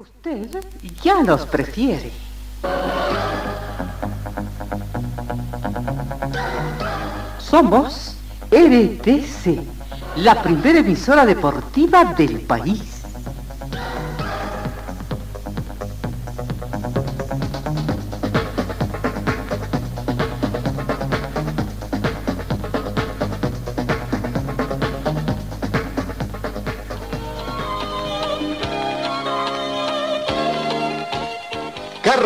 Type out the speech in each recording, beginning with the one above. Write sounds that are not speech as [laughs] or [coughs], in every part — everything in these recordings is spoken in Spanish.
Usted ya los prefiere. Somos RTC, la primera emisora deportiva del país.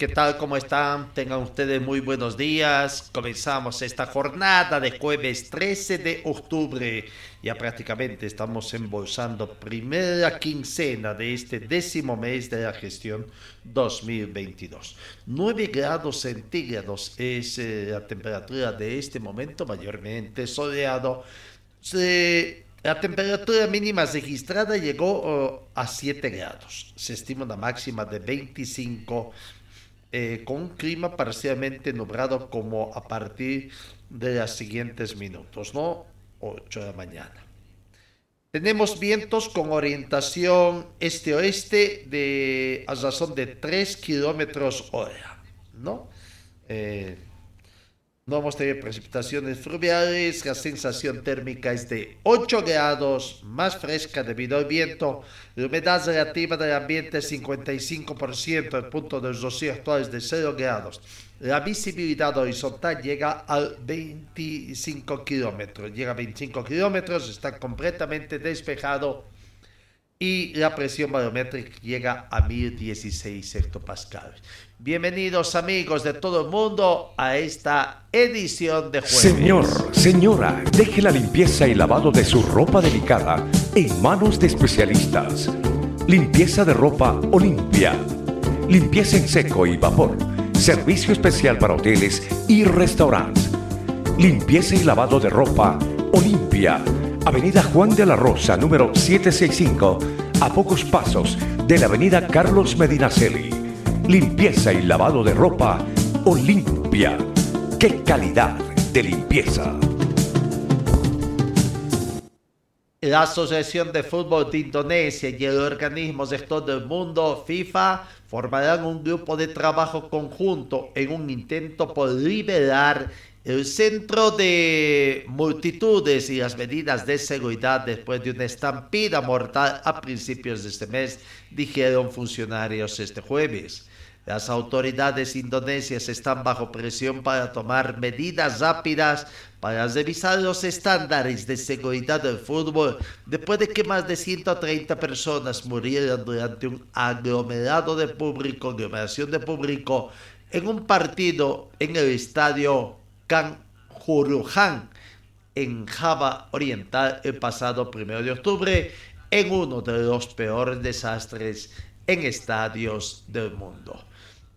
¿qué tal? ¿Cómo están? Tengan ustedes muy buenos días. Comenzamos esta jornada de jueves 13 de octubre. Ya prácticamente estamos embolsando primera quincena de este décimo mes de la gestión 2022. 9 grados centígrados es eh, la temperatura de este momento, mayormente soleado. Se- la temperatura mínima registrada llegó oh, a 7 grados. Se estima una máxima de 25 eh, con un clima parcialmente nublado como a partir de los siguientes minutos, ¿no? 8 de la mañana. Tenemos vientos con orientación este-oeste de a razón de 3 kilómetros hora, ¿no? Eh, no vamos a precipitaciones fluviales, la sensación térmica es de 8 grados, más fresca debido al viento, la humedad relativa del ambiente es 55%, el punto de rocío es de 0 grados. La visibilidad horizontal llega al 25 kilómetros, llega a 25 kilómetros, está completamente despejado y la presión barométrica llega a 1016 hectopascales. Bienvenidos amigos de todo el mundo a esta edición de jueves. Señor, señora, deje la limpieza y lavado de su ropa delicada en manos de especialistas. Limpieza de ropa Olimpia. Limpieza en seco y vapor. Servicio especial para hoteles y restaurantes. Limpieza y lavado de ropa Olimpia. Avenida Juan de la Rosa, número 765, a pocos pasos de la Avenida Carlos Medinaceli. Limpieza y lavado de ropa Olimpia. ¡Qué calidad de limpieza! La Asociación de Fútbol de Indonesia y el organismo gestor del mundo, FIFA, formarán un grupo de trabajo conjunto en un intento por liberar el centro de multitudes y las medidas de seguridad después de una estampida mortal a principios de este mes, dijeron funcionarios este jueves. Las autoridades indonesias están bajo presión para tomar medidas rápidas para revisar los estándares de seguridad del fútbol después de que más de 130 personas murieran durante un aglomerado de público, aglomeración de público en un partido en el estadio Kanjuruhan en Java Oriental el pasado 1 de octubre en uno de los peores desastres en estadios del mundo.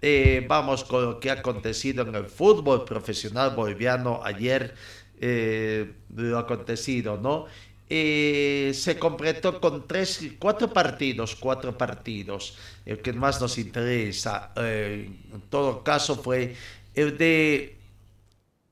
Eh, vamos con lo que ha acontecido en el fútbol profesional boliviano ayer, eh, lo acontecido, ¿no? Eh, se completó con tres, cuatro partidos, cuatro partidos. El que más nos interesa, eh, en todo caso, fue el de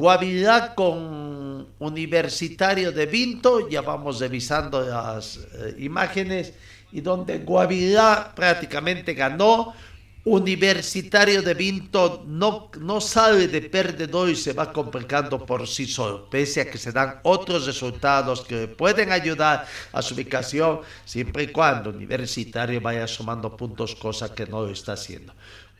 Guavirá con Universitario de Vinto, ya vamos revisando las eh, imágenes, y donde Guavirá prácticamente ganó. Universitario de Vinto no, no sale de perdedor y se va complicando por sí solo, pese a que se dan otros resultados que pueden ayudar a su ubicación, siempre y cuando Universitario vaya sumando puntos, cosa que no lo está haciendo.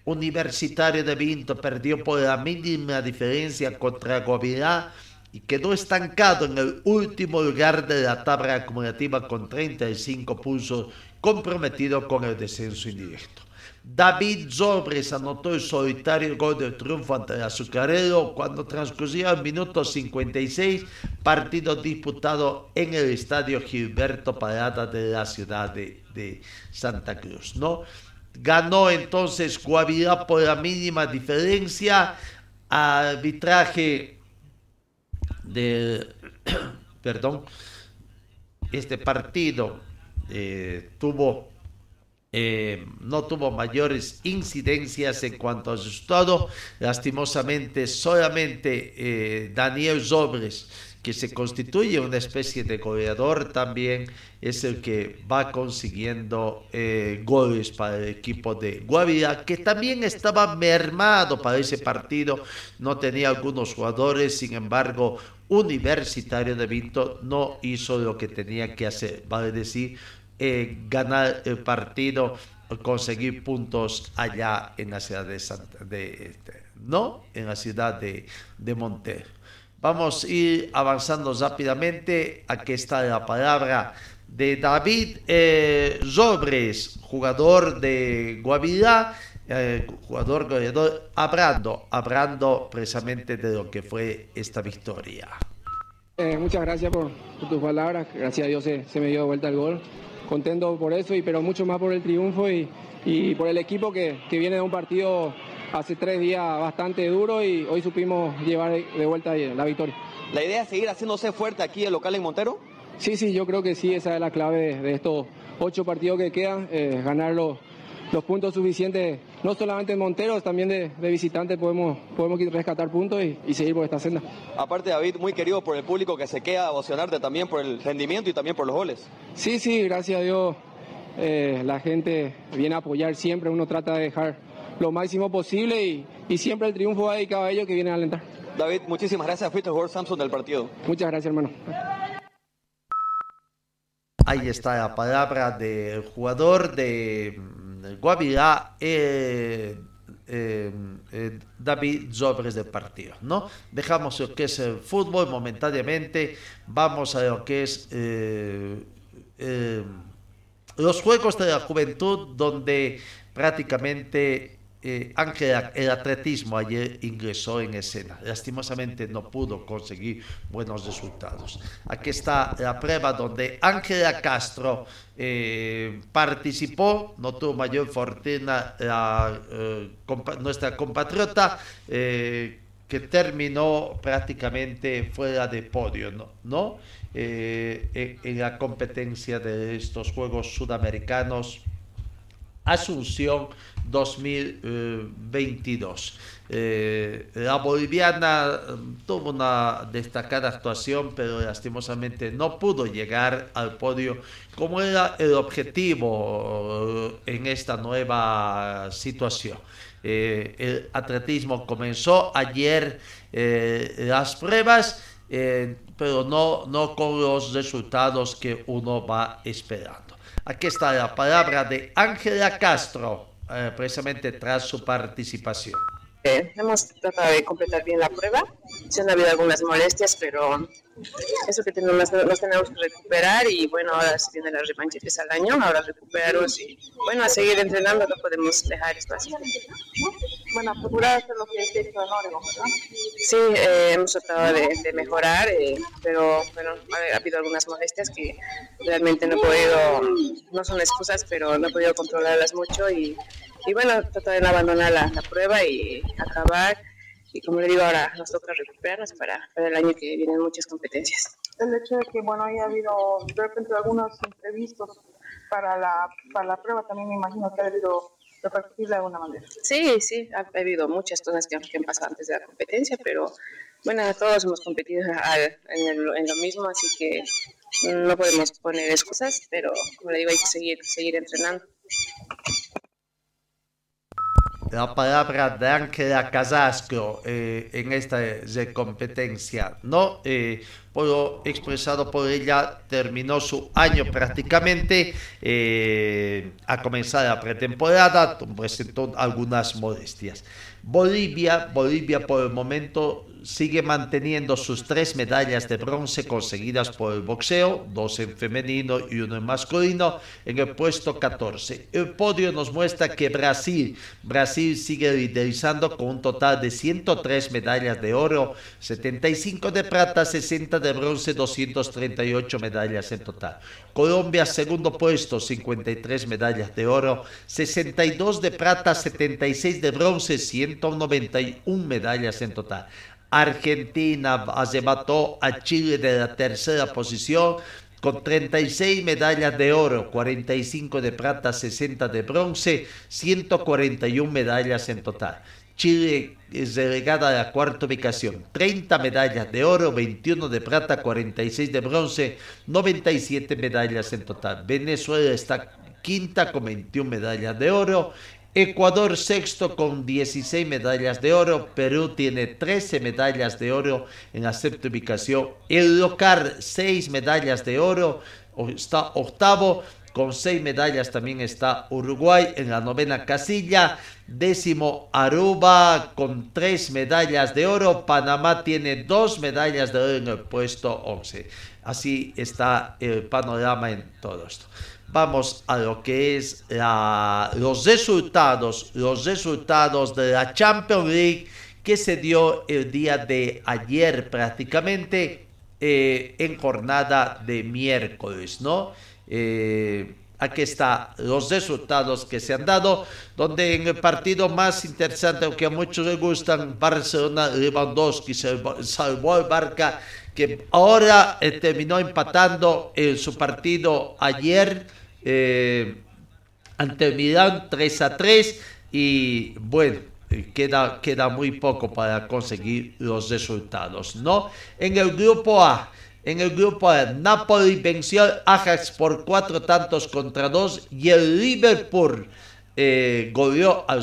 Universitario de Vinto perdió por la mínima diferencia contra Guavirá y quedó estancado en el último lugar de la tabla acumulativa con 35 puntos, comprometido con el descenso indirecto. David Zobres anotó el solitario gol de triunfo ante el azucarero cuando transcurría el minuto 56, partido disputado en el estadio Gilberto Parada de la ciudad de, de Santa Cruz, ¿no? Ganó entonces Guavirá por la mínima diferencia arbitraje de, [coughs] perdón, este partido eh, tuvo eh, no tuvo mayores incidencias en cuanto a resultado. Lastimosamente, solamente eh, Daniel Sobres, que se constituye una especie de goleador también, es el que va consiguiendo eh, goles para el equipo de Guavira, que también estaba mermado para ese partido, no tenía algunos jugadores, sin embargo, Universitario de Vinto no hizo lo que tenía que hacer, vale decir, eh, ganar el partido, conseguir puntos allá en la ciudad de Santa, de, este, no, en la ciudad de, de Montero. Vamos a ir avanzando rápidamente. Aquí está la palabra de David eh, jugador de Guavirá, eh, jugador goleador, hablando, hablando precisamente de lo que fue esta victoria. Eh, muchas gracias por, tus palabras. Gracias a Dios se, se me dio vuelta el gol contento por eso, y, pero mucho más por el triunfo y, y por el equipo que, que, viene de un partido hace tres días bastante duro y hoy supimos llevar de vuelta la victoria. ¿La idea es seguir haciéndose fuerte aquí el local en Montero? Sí, sí, yo creo que sí, esa es la clave de, estos ocho partidos que quedan, eh, ganar los, los puntos suficientes, no solamente en Monteros, también de, de visitantes podemos, podemos rescatar puntos y, y, seguir por esta senda. Aparte, David, muy querido por el público que se queda emocionarte también por el rendimiento y también por los goles. Sí, sí, gracias a Dios. Eh, la gente viene a apoyar siempre, uno trata de dejar lo máximo posible y, y siempre el triunfo va dedicado a ellos que vienen a alentar. David, muchísimas gracias. Fuiste el jugador Samsung del partido. Muchas gracias, hermano. Ahí está la palabra del jugador de Guavirá, eh, eh, eh, David Sobres del partido, ¿no? Dejamos lo que es el fútbol momentáneamente, vamos a lo que es los Juegos de la Juventud, donde prácticamente eh, Ángela, el atletismo ayer ingresó en escena. Lastimosamente no pudo conseguir buenos resultados. Aquí está la prueba donde Ángela Castro eh, participó, no tuvo mayor fortuna eh, nuestra compatriota. Eh, que terminó prácticamente fuera de podio, ¿no? en, la competencia de estos Juegos Sudamericanos Asunción 2022. Eh, la boliviana mm, tuvo una destacada actuación, pero lastimosamente no pudo llegar al podio como era el objetivo eh, en esta nueva situación. Eh, el atletismo comenzó ayer eh, las pruebas, eh, pero no, no con los resultados que uno va esperando. Aquí está la palabra de Ángela Castro, eh, precisamente tras su participación. Eh, hemos tratado de completar bien la prueba. Se han habido algunas molestias, pero eso que tenemos, nos tenemos que recuperar y bueno, ahora se viene la revancha que es al año, ahora recuperarnos y bueno, a seguir entrenando, no podemos dejar esto así. Bueno, procurar hacer lo que es hecho en Oregon, ¿verdad? Sí, eh, hemos tratado de, de mejorar, eh, pero bueno, ha, ha, habido algunas molestias que realmente no he podido, no son excusas, pero no he podido controlarlas mucho y, y bueno, tratar de no abandonar la, la prueba y acabar y como le digo ahora nos toca recuperarnos para, para, el año que vienen muchas competencias. El hecho de que bueno haya habido de repente algunos imprevistos para la, para la prueba también me imagino que ha repercutir de alguna manera. Sí, sí, ha, ha habido muchas cosas que, que, han pasado antes de la competencia, pero bueno, todos hemos competido en, el, en lo mismo, así que no podemos poner excusas, pero como le digo hay que seguir, seguir entrenando la palabra de Ángela Casasco eh, en esta competencia, ¿no? Eh, por lo expresado por ella, terminó su año prácticamente, eh, a comenzar la pretemporada, presentó algunas molestias. Bolivia, Bolivia por el momento sigue manteniendo sus tres medallas de bronce conseguidas por el boxeo, dos en femenino y uno en masculino, en el puesto 14. El podio nos muestra que Brasil, Brasil sigue liderizando con un total de 103 medallas de oro, 75 de plata, 60 de bronce, 238 medallas en total. Colombia, segundo puesto, 53 medallas de oro, 62 de plata, 76 de bronce, 191 medallas en total. Argentina arrebató a Chile de la tercera posición con 36 medallas de oro, 45 de plata, 60 de bronce, 141 medallas en total. Chile es delegada a la cuarta ubicación, 30 medallas de oro, 21 de plata, 46 de bronce, 97 medallas en total. Venezuela está quinta con 21 medallas de oro. Ecuador sexto con 16 medallas de oro. Perú tiene 13 medallas de oro en la séptima ubicación. El local 6 medallas de oro. Está octavo. Con 6 medallas también está Uruguay en la novena casilla. Décimo Aruba con 3 medallas de oro. Panamá tiene 2 medallas de oro en el puesto 11. Así está el panorama en todo esto vamos a lo que es la, los resultados, los resultados de la Champions League que se dio el día de ayer prácticamente eh, en jornada de miércoles, ¿no? Eh, aquí está los resultados que se han dado, donde en el partido más interesante, aunque a muchos les gustan, Barcelona, Lewandowski salvó al Barca, que ahora eh, terminó empatando en su partido ayer eh, Milán 3 a 3 y bueno, queda, queda muy poco para conseguir los resultados, ¿no? En el grupo A, en el grupo A, Napoli venció al Ajax por cuatro tantos contra dos y el Liverpool eh, goleó al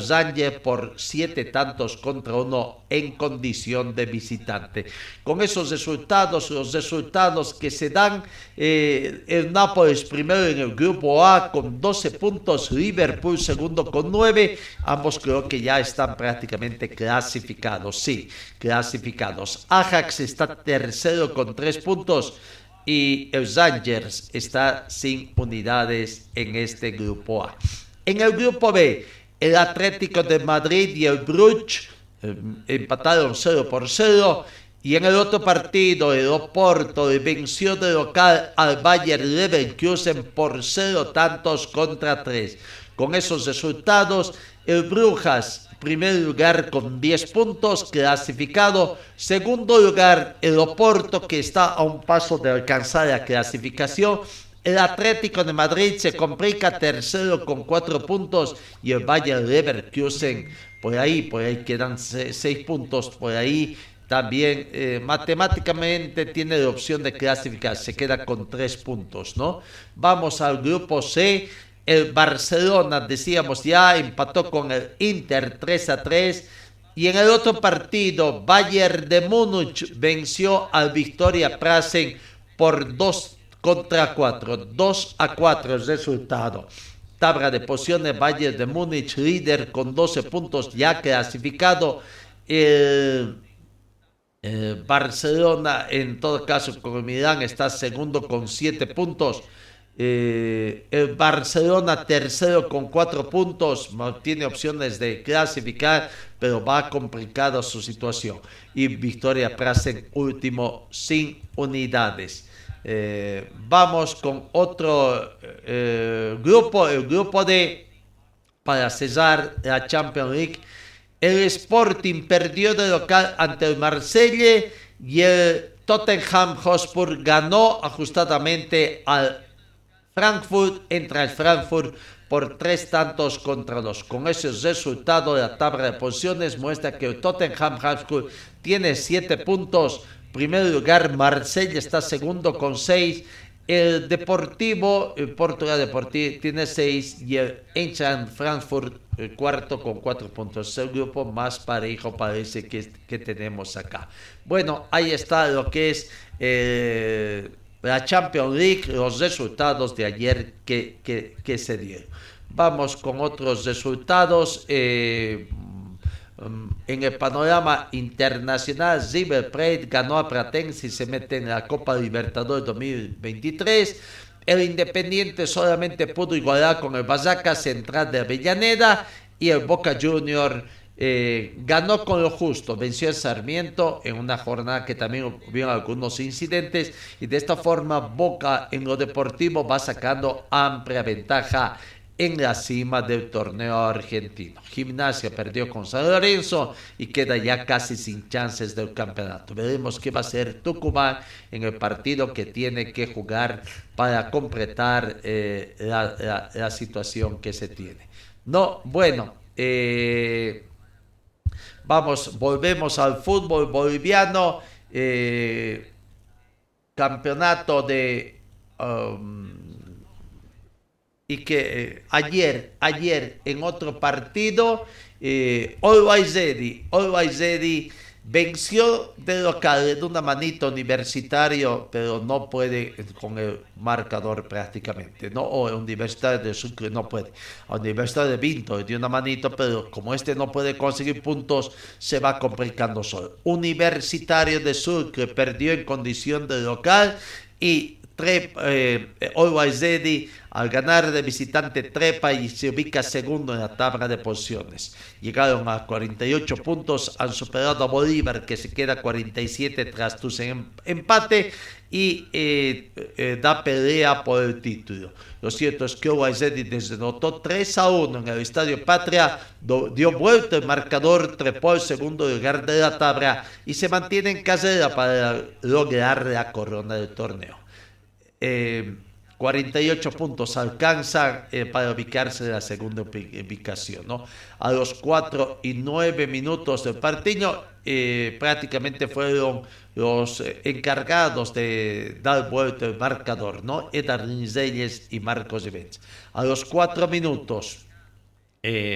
por siete tantos contra uno en condición de visitante. Con esos resultados, los resultados que se dan, eh, el Nápoles primero en el grupo A con 12 puntos, Liverpool segundo con 9, ambos creo que ya están prácticamente clasificados, sí, clasificados. Ajax está tercero con 3 puntos y el Zangers está sin unidades en este grupo A. En el grupo B, el Atlético de Madrid y el Bruch eh, empataron 0 por 0. Y en el otro partido, el Oporto venció de local al Bayern Leverkusen por 0 tantos contra 3. Con esos resultados, el Brujas, primer lugar con 10 puntos, clasificado. Segundo lugar, el Oporto, que está a un paso de alcanzar la clasificación. El Atlético de Madrid se complica tercero con cuatro puntos y el Bayern Leverkusen por ahí, por ahí quedan seis puntos, por ahí también eh, matemáticamente tiene la opción de clasificar, se queda con tres puntos, ¿no? Vamos al grupo C, el Barcelona, decíamos ya, empató con el Inter 3 a 3. Y en el otro partido, Bayern de Múnich venció al Victoria Prasen por 2 contra 4. 2 a 4 el resultado. Tabla de posiciones, Bayern de Múnich, líder con 12 puntos ya clasificado. El, Barcelona, en todo caso, con Milán está segundo con 7 puntos. Eh, el Barcelona tercero con 4 puntos, tiene opciones de clasificar, pero va complicada su situación. Y Victoria Prasen último sin unidades. Eh, vamos con otro eh, grupo, el grupo de, para cesar la Champions League. El Sporting perdió de local ante el Marsella y el Tottenham Hotspur ganó ajustadamente al Frankfurt, entra el Frankfurt por tres tantos contra dos. Con ese resultado, la tabla de posiciones muestra que el Tottenham Hotspur tiene siete puntos, primer lugar, Marsella está segundo con seis. El Deportivo, el Portugal Deportivo tiene seis y el Eintracht Frankfurt el cuarto con cuatro puntos. El grupo más parejo parece que, que tenemos acá. Bueno, ahí está lo que es eh, la Champions League, los resultados de ayer que, que, se dieron. Vamos con otros resultados. Eh, en el panorama internacional, River Plate ganó a Pratense y se mete en la Copa Libertadores 2023. El Independiente solamente pudo igualar con el Basaca Central de Avellaneda y el Boca Junior eh, ganó con lo justo, venció a Sarmiento en una jornada que también hubo algunos incidentes y de esta forma Boca en lo deportivo va sacando amplia ventaja en la cima del torneo argentino. Gimnasia perdió con San Lorenzo y queda ya casi sin chances del campeonato. Veremos qué va a hacer Tucumán en el partido que tiene que jugar para completar eh, la, situación que se tiene. No, bueno, eh, vamos, volvemos al fútbol boliviano. Eh, campeonato de... Um, y que eh, ayer, ayer en otro partido, eh, Always Ready, venció de local de una manita universitario, pero no puede con el marcador prácticamente, ¿no? O Universitario de Sucre no puede. Universitario de Vinto de una manito, pero como este no puede conseguir puntos, se va complicando solo. Universitario de Sucre perdió en condición de local y eh, Always Ready al ganar de visitante trepa y se ubica segundo en la tabla de posiciones. Llegaron a 48 puntos, han superado a Bolívar que se queda 47 tras tu em-, empate y eh, eh, da pelea por el título. Lo cierto es que Oaizedi desde notó 3 a 1 en el Estadio Patria, dio vuelta el marcador, trepó el segundo lugar de la tabla y se mantiene en carrera para lograr la corona del torneo. Eh, 48 puntos alcanza eh, para ubicarse en la segunda ubicación. A los 4 y 9 minutos del partido, eh, prácticamente fueron los eh, encargados de dar vuelta el marcador, ¿no? Edar Reyes y Marcos Evans. A los 4 minutos,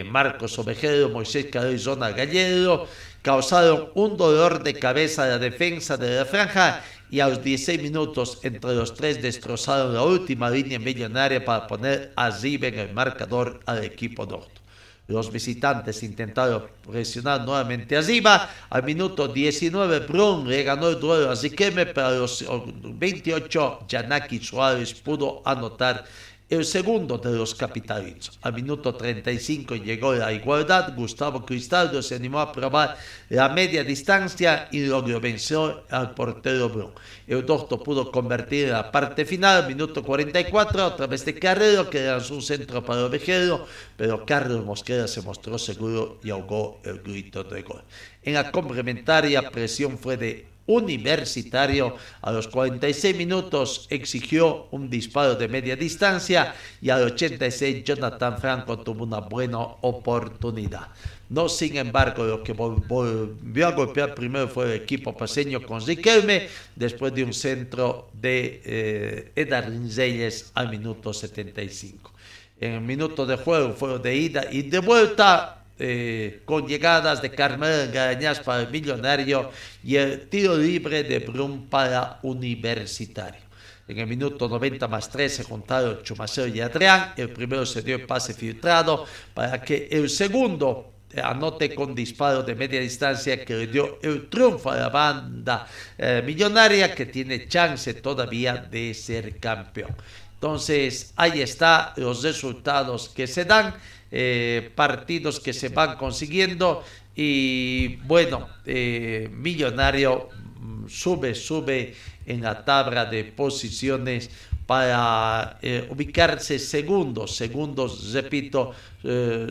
Marcos Ovejero, Moisés Zona Gallero causaron un dolor de cabeza a la defensa de la franja y a los 16 minutos entre los tres destrozaron la última línea millonaria para poner arriba en el marcador al equipo norte. Los visitantes intentaron presionar nuevamente arriba. Al minuto 19, Brun le ganó el duelo a Ziqueme, pero a los 28, Yanaki Suárez pudo anotar el segundo de los capitalinos. Al minuto 35 llegó la igualdad. Gustavo Cristaldo se animó a probar la media distancia y logró vencer al portero Bro. El pudo convertir en la parte final. Minuto 44, otra vez de Carrero, que lanzó un centro para Ovejero, pero Carlos Mosquera se mostró seguro y ahogó el grito de gol. En la complementaria, presión fue de Universitario a los 46 minutos exigió un disparo de media distancia y al 86 Jonathan Franco tuvo una buena oportunidad. No, sin embargo, lo que volvió a golpear primero fue el equipo paseño con Riquelme después de un centro de eh, Edar Reyes al minuto 75. En el minuto de juego fue de ida y de vuelta eh, con llegadas de Carmel Garañas para el Millonario y el tiro libre de Brum para Universitario. En el minuto 90 más 3 se juntaron Chumaceo y Adrián. El primero se dio el pase filtrado para que el segundo anote con disparo de media distancia que le dio el triunfo a la banda eh, millonaria que tiene chance todavía de ser campeón. Entonces, ahí está los resultados que se dan. Eh, partidos que se van consiguiendo y bueno, eh, Millonario mm, sube, sube en la tabla de posiciones para eh, ubicarse segundos, segundos, repito,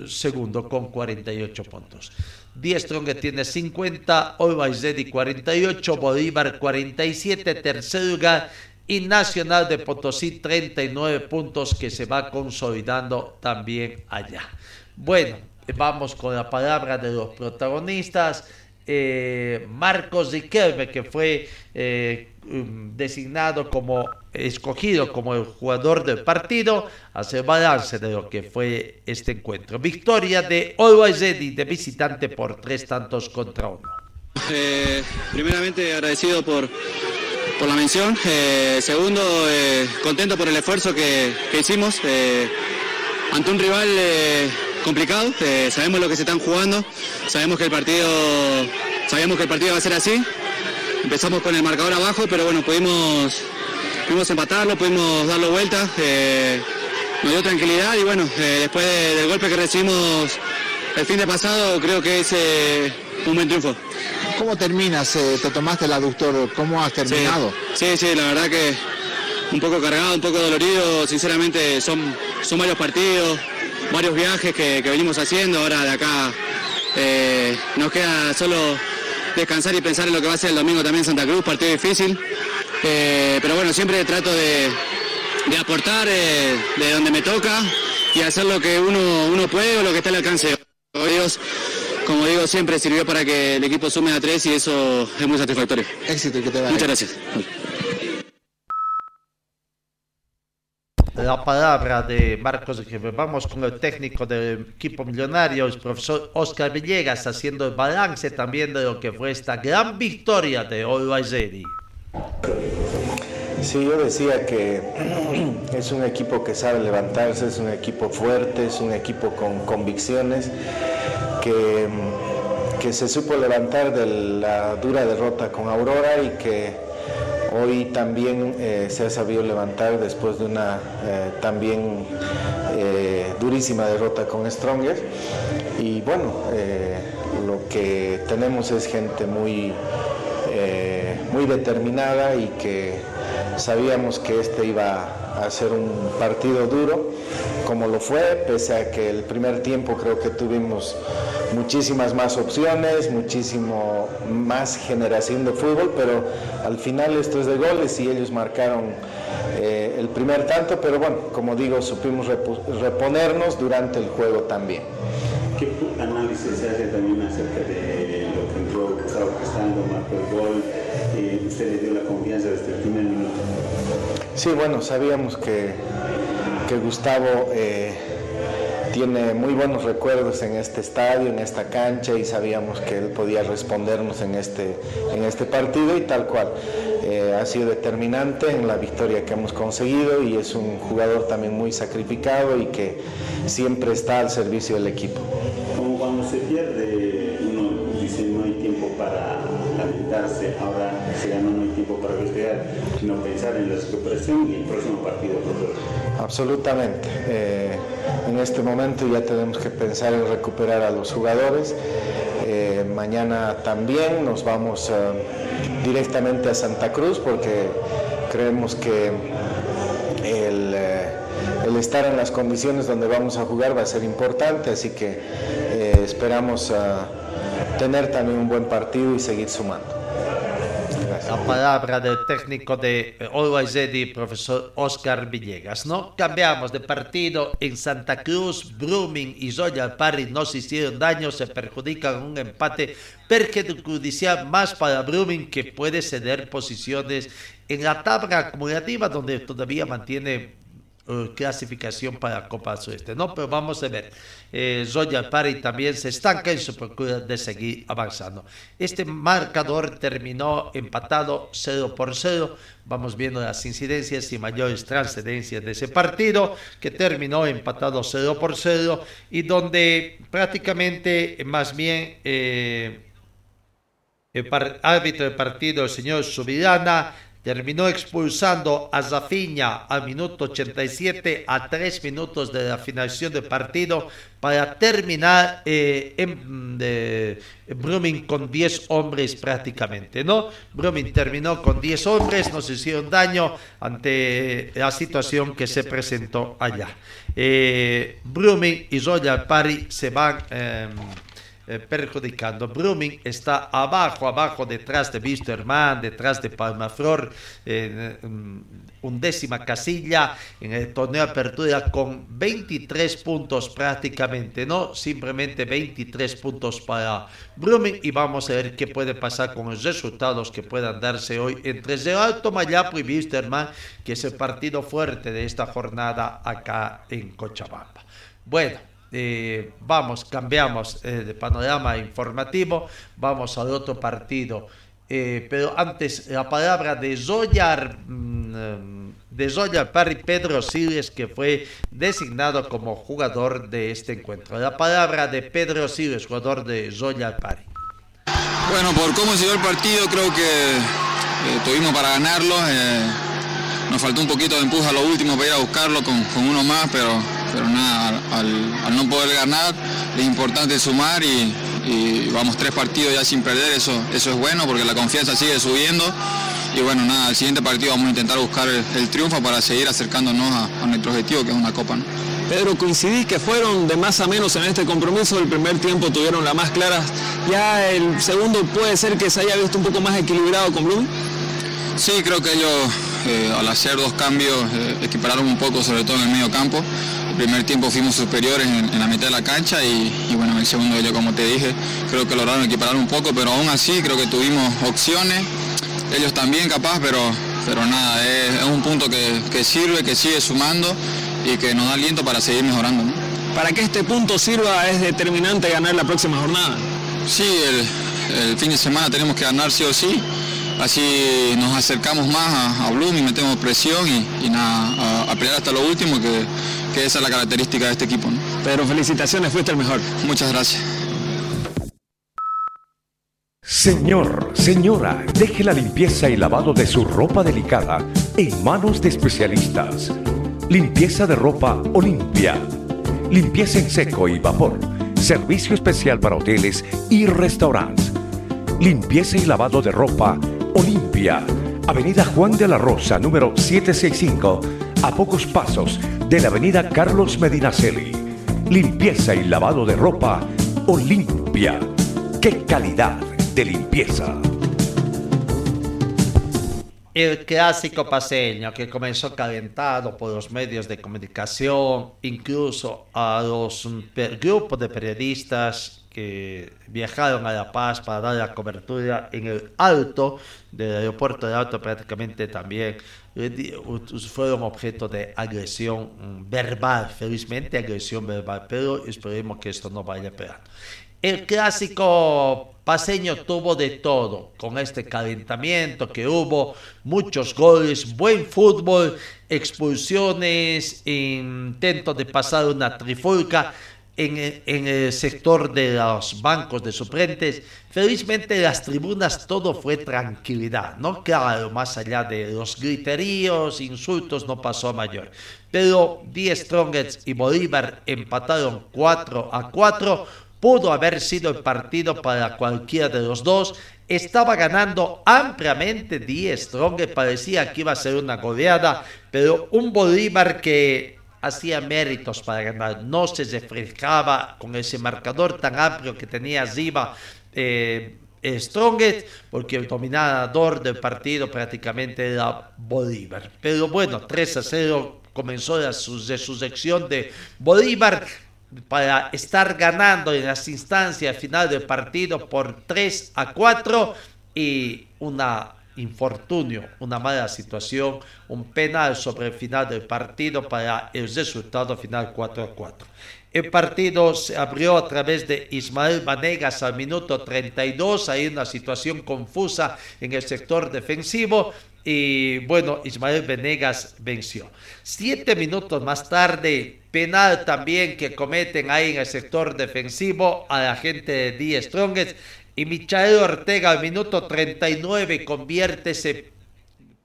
segundo con 48 puntos. Diestron que tiene 50, Always Ready 48, Bolívar 47, tercer lugar y Nacional de Potosí 39 puntos que se va consolidando también allá. Bueno, vamos con la palabra de los protagonistas. Eh, Marcos Riquelme, que fue eh, um, designado como escogido como el jugador del partido, hace balance de lo que fue este encuentro. Victoria de Always Ready de visitante por tres tantos contra uno. Eh, primeramente agradecido por, por la mención. Eh, segundo, eh, contento por el esfuerzo que, hicimos eh, ante un rival complicado, sabemos lo que se están jugando, sabemos que el partido, sabíamos que el partido va a ser así. Empezamos con el marcador abajo, pero bueno, pudimos, pudimos empatarlo, pudimos darlo vuelta, nos dio tranquilidad y bueno, después del golpe que recibimos el fin de pasado, creo que es un buen triunfo. ¿Cómo terminas? ¿Te tomaste el aductor? ¿Cómo has terminado? Sí, sí, la verdad que un poco cargado, un poco dolorido. Sinceramente son, son varios partidos, varios viajes que, venimos haciendo. Ahora de acá eh, nos queda solo descansar y pensar en lo que va a ser el domingo también en Santa Cruz, partido difícil. Eh, pero bueno, siempre trato de, aportar eh, de donde me toca y hacer lo que uno, uno puede o lo que está al alcance. Como digo, siempre sirvió para que el equipo sume a tres y eso es muy satisfactorio. Éxito y que te vaya. Muchas gracias. la palabra de Marcos Vamos con el técnico del equipo millonario, el profesor Oscar Villegas, haciendo el balance también de lo que fue esta gran victoria de Always Sí, yo decía que [clears throat] es un equipo que sabe levantarse, es un equipo fuerte, es un equipo con convicciones, que, se supo levantar de la dura derrota con Aurora y que Hoy también eh, se ha sabido levantar después de una eh, también eh, durísima derrota con Stronger. Y bueno, lo que tenemos es gente muy, muy determinada y que sabíamos que este iba a ser un partido duro, como lo fue, pese a que el primer tiempo creo que tuvimos muchísimas más opciones, muchísimo más generación de fútbol, pero al final esto es de goles y ellos marcaron eh, el primer tanto, pero bueno, como digo, supimos reponernos durante el juego también. ¿Qué análisis se hace también acerca de lo que entró, que estaba prestando, marcó el gol? Eh, ¿Usted le dio la confianza Sí, bueno, sabíamos que, que Gustavo... Eh, tiene muy buenos recuerdos en este estadio, en esta cancha y sabíamos que él podía respondernos en este, en este partido y tal cual. Eh, ha sido determinante en la victoria que hemos conseguido y es un jugador también muy sacrificado y que siempre está al servicio del equipo. Como cuando se pierde, uno dice no hay tiempo para lamentarse, ahora se ganó no hay tiempo para festejar, sino pensar en la recuperación y el próximo partido. Absolutamente. Eh, en este momento ya tenemos que pensar en recuperar a los jugadores. Eh, mañana también nos vamos eh, directamente a Santa Cruz porque creemos que el, el, estar en las condiciones donde vamos a jugar va a ser importante, así que esperamos tener también un buen partido y seguir sumando la palabra del técnico de Always Ready, profesor Oscar Villegas. ¿no? Cambiamos de partido en Santa Cruz, Brumming y Zoya Parry no se hicieron daño, se perjudican un empate perjudicial más para Brumming que puede ceder posiciones en la tabla acumulativa donde todavía mantiene eh, clasificación para Copa Sudeste, ¿no? Pero vamos a ver, eh, Zoya Pari también se estanca en su procura de seguir avanzando. Este marcador terminó empatado 0 por 0. Vamos viendo las incidencias y mayores trascendencias de ese partido que terminó empatado 0 por 0 y donde prácticamente más bien eh, el árbitro del partido, el señor Subirana, terminó expulsando a Zafiña al minuto 87 a 3 minutos de la finalización del partido para terminar eh, en de, Brumming con 10 hombres prácticamente, ¿no? Brumming terminó con 10 hombres, nos hicieron daño ante la situación que se presentó allá. Eh, Brumming y Zoya Pari se van... Eh, perjudicando. Brumming está abajo, abajo, detrás de Wisterman, detrás de Palmaflor, en um, undécima casilla en el torneo apertura con 23 puntos prácticamente, ¿no? Simplemente 23 puntos para Brumming y vamos a ver qué puede pasar con los resultados que puedan darse hoy entre el Alto Mayapo y Wisterman, que es el partido fuerte de esta jornada acá en Cochabamba. Bueno, eh, vamos, cambiamos eh, de panorama informativo, vamos al otro partido. Eh, pero antes, la palabra de Zoyar, mm, de Zoyar Parry Pedro Siles, que fue designado como jugador de este encuentro. La palabra de Pedro Siles, jugador de Zoyar Parry. Bueno, por cómo se dio el partido, creo que eh, tuvimos para ganarlo. Eh, nos faltó un poquito de empuje a lo último para ir a buscarlo con, con uno más, pero, pero nada, al, al no poder ganar es importante sumar y, y vamos tres partidos ya sin perder, eso, eso es bueno porque la confianza sigue subiendo y bueno, nada, el siguiente partido vamos a intentar buscar el, el triunfo para seguir acercándonos a, a, nuestro objetivo que es una copa. ¿no? Pedro, coincidís que fueron de más a menos en este compromiso, el primer tiempo tuvieron la más clara, ya el segundo puede ser que se haya visto un poco más equilibrado con Bloom. Sí, creo que ellos eh, al hacer dos cambios eh, equipararon un poco, sobre todo en el medio campo. El primer tiempo fuimos superiores en, en la mitad de la cancha y, y, bueno, en el segundo ellos, como te dije, creo que lograron equiparar un poco, pero aún así creo que tuvimos opciones, ellos también capaz, pero, pero nada, es, es un punto que, que, sirve, que sigue sumando y que nos da aliento para seguir mejorando. ¿no? Para que este punto sirva es determinante ganar la próxima jornada. Sí, el, el fin de semana tenemos que ganar sí o sí así nos acercamos más a, a Bloom y metemos presión y, y nada, a, a, pelear hasta lo último, que, que, esa es la característica de este equipo. ¿no? Pero felicitaciones, fuiste el mejor. Muchas gracias. Señor, señora, deje la limpieza y lavado de su ropa delicada en manos de especialistas. Limpieza de ropa Olimpia. Limpieza en seco y vapor. Servicio especial para hoteles y restaurantes. Limpieza y lavado de ropa Olimpia, Avenida Juan de la Rosa, número 765, a pocos pasos de la Avenida Carlos Medinaceli. Limpieza y lavado de ropa Olimpia. ¡Qué calidad de limpieza! El clásico paseño que comenzó calentado por los medios de comunicación, incluso a los grupos de periodistas que viajaron a La Paz para dar la cobertura en el alto del aeropuerto de Alto prácticamente también fueron objeto de agresión mm, verbal, felizmente agresión verbal, pero esperemos que esto no vaya peor. El clásico paseño tuvo de todo, con este calentamiento que hubo, muchos goles, buen fútbol, expulsiones, intento de pasar una trifulca, en, en, el sector de los bancos de suplentes. Felizmente las tribunas todo fue tranquilidad, ¿no? Claro, más allá de los griteríos, insultos, no pasó mayor. Pero Die Strongets y Bolívar empataron 4 a 4. Pudo haber sido el partido para cualquiera de los dos. Estaba ganando ampliamente Die Strongets, parecía que iba a ser una goleada, pero un Bolívar que hacía méritos para ganar, no se reflejaba con ese marcador tan amplio que tenía Ziva. Eh, Strongest, porque el dominador del partido prácticamente era Bolívar. Pero bueno, 3 a 0 comenzó de su, de de Bolívar para estar ganando en las instancias final del partido por 3 a 4 y una infortunio, una mala situación, un penal sobre el final del partido para el resultado final 4 a 4. El partido se abrió a través de Ismael Vanegas al minuto 32, hay una situación confusa en el sector defensivo y bueno, Ismael Venegas venció. Siete minutos más tarde, penal también que cometen ahí en el sector defensivo a la gente de Die Strongest y Michael Ortega al minuto 39 convierte ese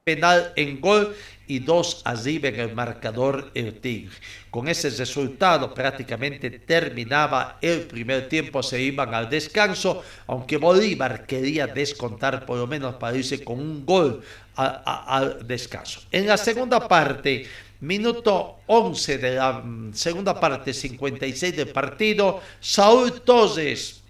penal en gol y dos arriba en el marcador el Tigre. Con ese resultado prácticamente terminaba el primer tiempo, se iban al descanso, aunque Bolívar quería descontar por lo menos para irse con un gol al descanso. En la segunda parte, minuto 11 de la mm, segunda parte, 56 del partido, Saúl Toses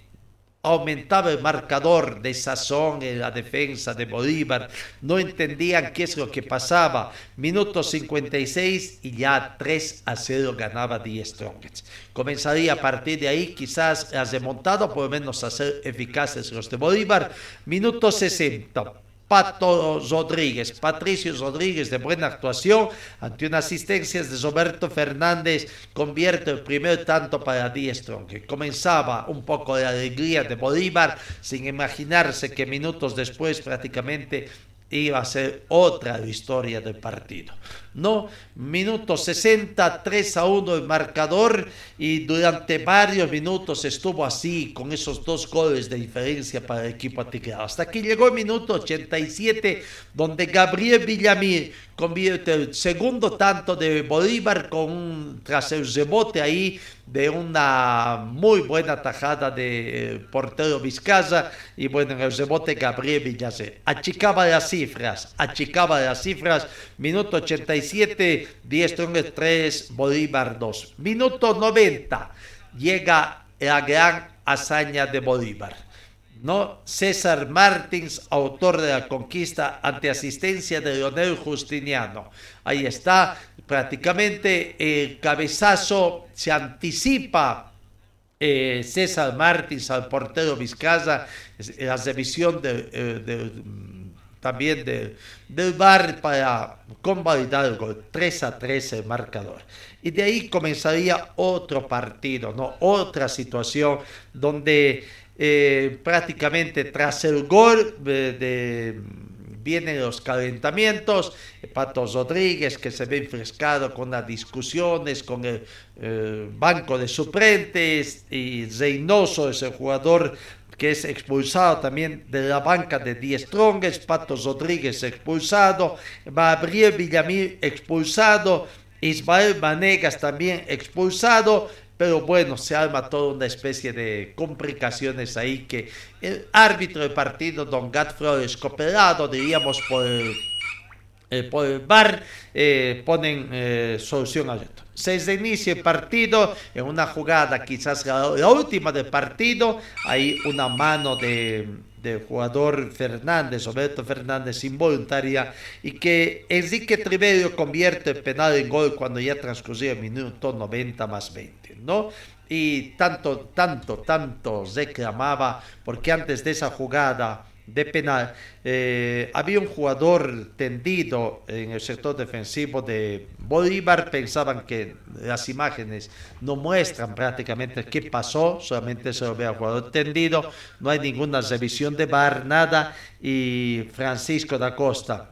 aumentaba el marcador de sazón en la defensa de Bolívar. No entendían qué es lo que pasaba. Minuto 56 y ya 3 a 0 ganaba Die Strongets. Comenzaría a partir de ahí quizás las remontadas, por lo menos a ser eficaces los de Bolívar. Minuto 60. Pato Rodríguez. Patricio Rodríguez de buena actuación ante una asistencia de Roberto Fernández convierte el primer tanto para Diestro, que comenzaba un poco de alegría de Bolívar sin imaginarse que minutos después prácticamente iba a ser otra historia del partido. No, minuto 60, 3 a 1 el marcador y durante varios minutos estuvo así con esos dos goles de diferencia para el equipo atigrado. Hasta que llegó el minuto 87 donde Gabriel Villamil convierte el segundo tanto de Bolívar con tras el rebote ahí de una muy buena tajada de eh, portero Vizcaya y bueno en el rebote Gabriel Villamil achicaba las cifras achicaba las cifras minuto 87 10 Strongest 3 Bolívar 2 minuto 90 llega la gran hazaña de Bolívar ¿no? César Martins, autor de la conquista ante asistencia de Leonel Justiniano. Ahí está, prácticamente el cabezazo se anticipa. eh, César Martins al portero Vizcaya, la revisión de, eh, de, también de, del VAR para convalidar el gol 3 a 3 el marcador. Y de ahí comenzaría otro partido, ¿no? otra situación donde eh, prácticamente tras el gol de, vienen los calentamientos, Pato Rodríguez que se ve enfrescado con las discusiones con el eh, banco de suplentes y Reynoso es el jugador que es expulsado también de la banca de 10 Strongest, Pato Rodríguez expulsado, Gabriel Villamil expulsado, Ismael Vanegas también expulsado, pero bueno, se arma toda una especie de complicaciones ahí que el árbitro del partido, Don Gat Flores, cooperado, diríamos, por el, eh, por el VAR, eh, ponen eh, solución al reto. Se inicia el partido en una jugada, quizás la, la última del partido, hay una mano de, del jugador Fernández, Roberto Fernández, involuntaria, y que Enrique Triverio convierte el penal en gol cuando ya transcurría el minuto 90 más 20, ¿no? Y tanto, tanto, tanto reclamaba, porque antes de esa jugada de penal, eh, había un jugador tendido en el sector defensivo de Bolívar, pensaban que las imágenes no muestran prácticamente qué pasó, solamente se lo ve al jugador tendido, no hay ninguna revisión de bar, nada, y Francisco da Costa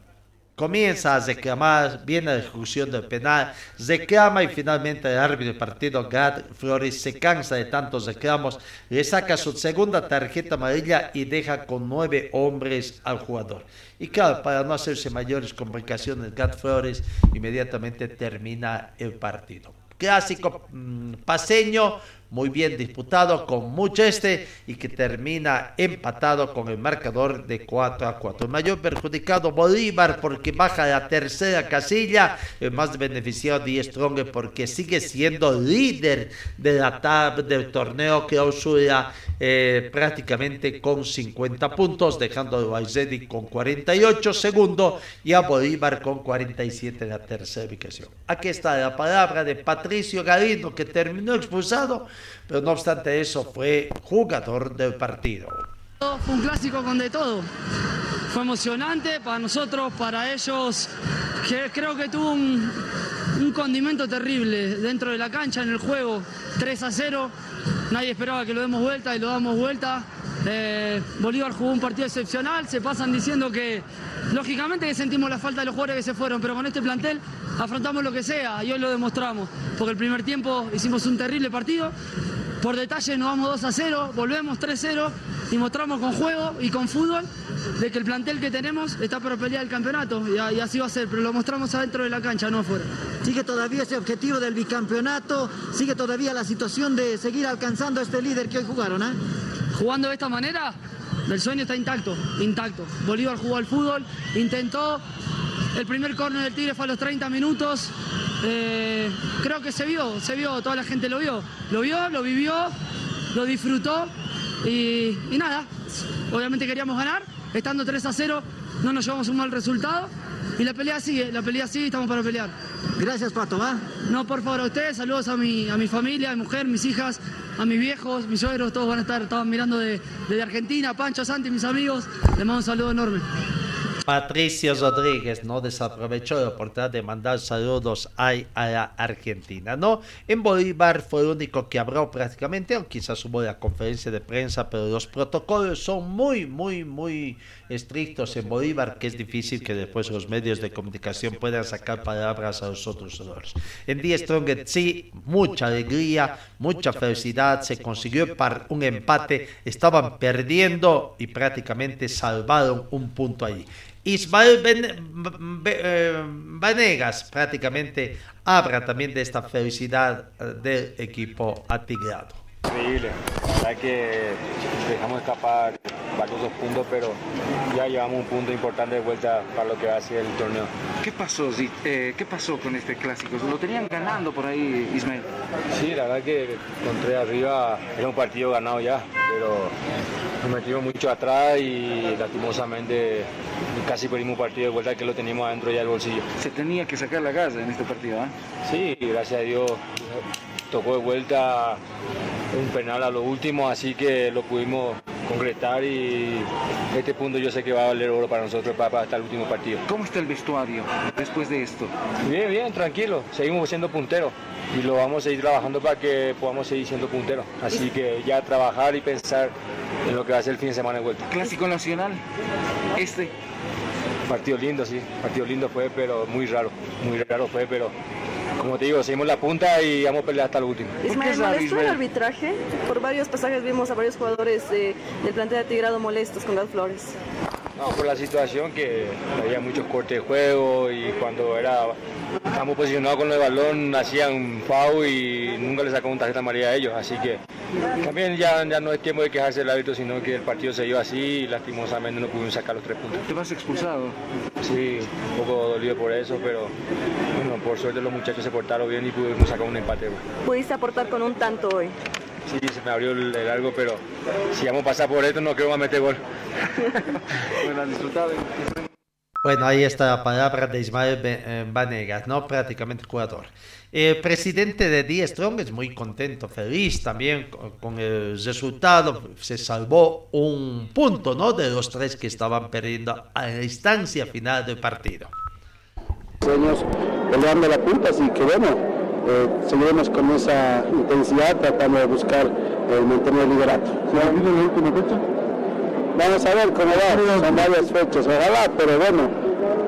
comienza a reclamar, viene la ejecución del penal, reclama y finalmente el árbitro del partido, Gad Flores, se cansa de tantos reclamos, le saca su segunda tarjeta amarilla y deja con nueve hombres al jugador. Y claro, para no hacerse mayores complicaciones, Gad Flores inmediatamente termina el partido. Clásico mmm, paseño, muy bien disputado, con mucho este y que termina empatado con el marcador de 4 a 4. El mayor perjudicado Bolívar porque baja a la tercera casilla, el más beneficiado Die Strong porque sigue siendo líder de la tab del torneo clausura eh, prácticamente con 50 puntos, dejando a Baizedi con 48 segundo y a Bolívar con 47 en la tercera ubicación. Aquí está la palabra de Patricio Galindo que terminó expulsado pero no obstante eso fue jugador del partido. Fue un clásico con de todo. Fue emocionante para nosotros, para ellos, creo que tuvo un, un condimento terrible dentro de la cancha, en el juego, 3 a 0. Nadie esperaba que lo demos vuelta y lo damos vuelta. Eh, Bolívar jugó un partido excepcional, se pasan diciendo que lógicamente que sentimos la falta de los jugadores que se fueron, pero con este plantel afrontamos lo que sea y hoy lo demostramos, porque el primer tiempo hicimos un terrible partido, por detalle nos vamos 2 a 0, volvemos 3 a 0 y mostramos con juego y con fútbol de que el plantel que tenemos está para pelear el campeonato y, así va a ser, pero lo mostramos adentro de la cancha, no afuera. Sigue todavía ese objetivo del bicampeonato, sigue todavía la situación de seguir alcanzando este líder que hoy jugaron, ¿eh? Jugando de esta manera, el sueño está intacto, intacto. Bolívar jugó al fútbol, intentó, el primer córner del Tigre fue a los 30 minutos, eh, creo que se vio, se vio, toda la gente lo vio, lo vio, lo vivió, lo disfrutó y, y nada, obviamente queríamos ganar, estando 3 a 0 no nos llevamos un mal resultado y la pelea sigue, la pelea sigue, estamos para pelear. Gracias Pato, ¿va? No, por favor, a ustedes, saludos a mi, a mi familia, a mi mujer, mis hijas, a mis viejos, mis suegros, todos van a estar, estaban mirando desde de, Argentina, Pancho, Santi, mis amigos, les mando un saludo enorme. Patricio Rodríguez no desaprovechó la oportunidad de mandar saludos a, a la Argentina, ¿no? En Bolívar fue el único que habló prácticamente, aunque quizás hubo la conferencia de prensa, pero los protocolos son muy, muy, muy estrictos en Bolívar, que es difícil que después los medios de comunicación puedan sacar palabras a los otros jugadores. En Die Strongest sí, mucha alegría, mucha felicidad, se consiguió un empate, estaban perdiendo y prácticamente salvaron un punto ahí. Ismael eh, Vanegas prácticamente habla también de esta felicidad eh, del equipo atigrado. Increíble, la verdad que dejamos escapar varios dos puntos, pero ya llevamos un punto importante de vuelta para lo que va a ser el torneo. ¿Qué pasó, eh, ¿Qué pasó con este clásico? ¿Lo tenían ganando por ahí, Ismael? Sí, la verdad que encontré arriba era un partido ganado ya, pero nos metimos mucho atrás y lastimosamente casi perdimos un partido de vuelta que lo teníamos adentro ya del bolsillo. Se tenía que sacar la casa en este partido, ¿eh? Sí, gracias a Dios tocó de vuelta un penal a lo último, así que lo pudimos concretar y este punto yo sé que va a valer oro para nosotros para, hasta el último partido. ¿Cómo está el vestuario después de esto? Bien, bien, tranquilo, seguimos siendo punteros y lo vamos a seguir trabajando para que podamos seguir siendo punteros. Así que ya trabajar y pensar en lo que va a ser el fin de semana de vuelta. Clásico nacional, este. Partido lindo, sí, partido lindo fue, pero muy raro, muy raro fue, pero como te digo, seguimos la punta y vamos a pelear hasta el último. Ismael, ¿molestó el arbitraje? Por varios pasajes vimos a varios jugadores del plantel de Tigrado molestos con las flores. No, por la situación que había muchos cortes de juego y cuando era estamos posicionados con el balón hacían FAU y nunca le sacó un tarjeta amarilla a ellos, así que también ya, ya no es tiempo de quejarse del árbitro, sino que el partido se dio así y lastimosamente no pudimos sacar los tres puntos. ¿Te vas expulsado? Sí, un poco dolido por eso, pero bueno, por suerte los muchachos se portaron bien y pudimos sacar un empate. ¿Pudiste aportar con un tanto hoy? Sí, se me abrió el, largo, pero si vamos a pasar por esto no creo que meter gol. [laughs] bueno, disfrutado. Bueno, ahí está la palabra de Ismael eh, Vanegas, ¿no? Prácticamente jugador. El presidente de Die Strong es muy contento, feliz también con, el resultado. Se salvó un punto, ¿no? De los tres que estaban perdiendo a la instancia final del partido. Años peleando la punta, así que bueno, eh, seguiremos con esa intensidad tratando de buscar eh, mantener el liderato. ¿Se ha habido la última fecha? Vamos a ver cómo va, son varias fechas, ojalá, pero bueno,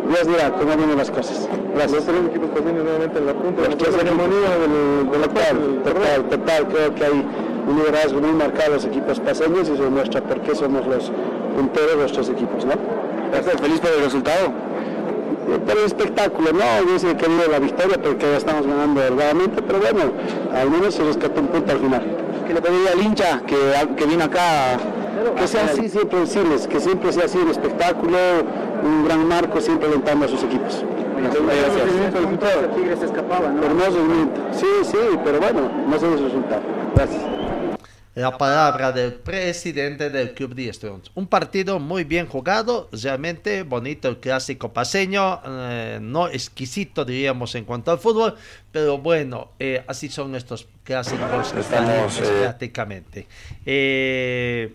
Dios dirá cómo vienen las cosas. Gracias. ¿Tenemos equipos paseños nuevamente en la punta? La ceremonia del, del total, total, total, creo que hay un liderazgo muy marcado los equipos paseños y eso demuestra por qué somos los punteros de nuestros equipos, ¿no? ¿Estás feliz por el resultado? Por el espectáculo, no, hubiese querido la victoria porque ya estamos ganando holgadamente, pero bueno, al menos se rescató un punto al final. ¿Qué le pediría al hincha que, que vino acá? Que sea así siempre decirles, que siempre sea así el espectáculo, un gran marco siempre alentando a sus equipos. Gracias. Tigres escapaba, ¿no? Hermoso Sí, sí, pero bueno, no sé el resultado. Gracias. La palabra del presidente del Club de Strong's. Un partido muy bien jugado, realmente bonito el clásico paseño, eh, no exquisito diríamos en cuanto al fútbol, pero bueno, eh, así son estos clásicos Estamos, prácticamente. Eh,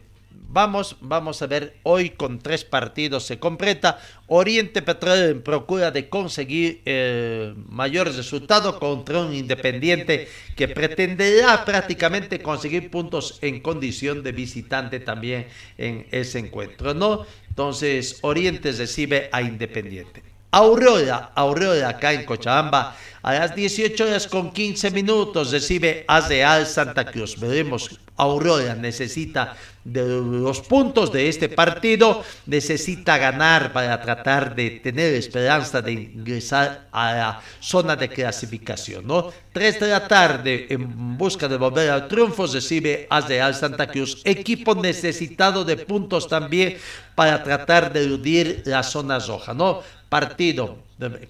Vamos, vamos a ver, hoy con tres partidos se completa. Oriente Petrolero en procura de conseguir eh, mayor resultado contra un Independiente que pretenderá prácticamente conseguir puntos en condición de visitante también en ese encuentro, ¿no? Entonces, Oriente recibe a Independiente. Aurora, Aurora acá en Cochabamba, a las 18 horas con 15 minutos recibe a Real Santa Cruz. Veremos, Aurora necesita de los puntos de este partido, necesita ganar para tratar de tener esperanza de ingresar a la zona de clasificación, ¿no? 3 de la tarde, en busca de volver al triunfo, recibe a Real Santa Cruz, equipo necesitado de puntos también para tratar de eludir la zona roja, ¿no? partido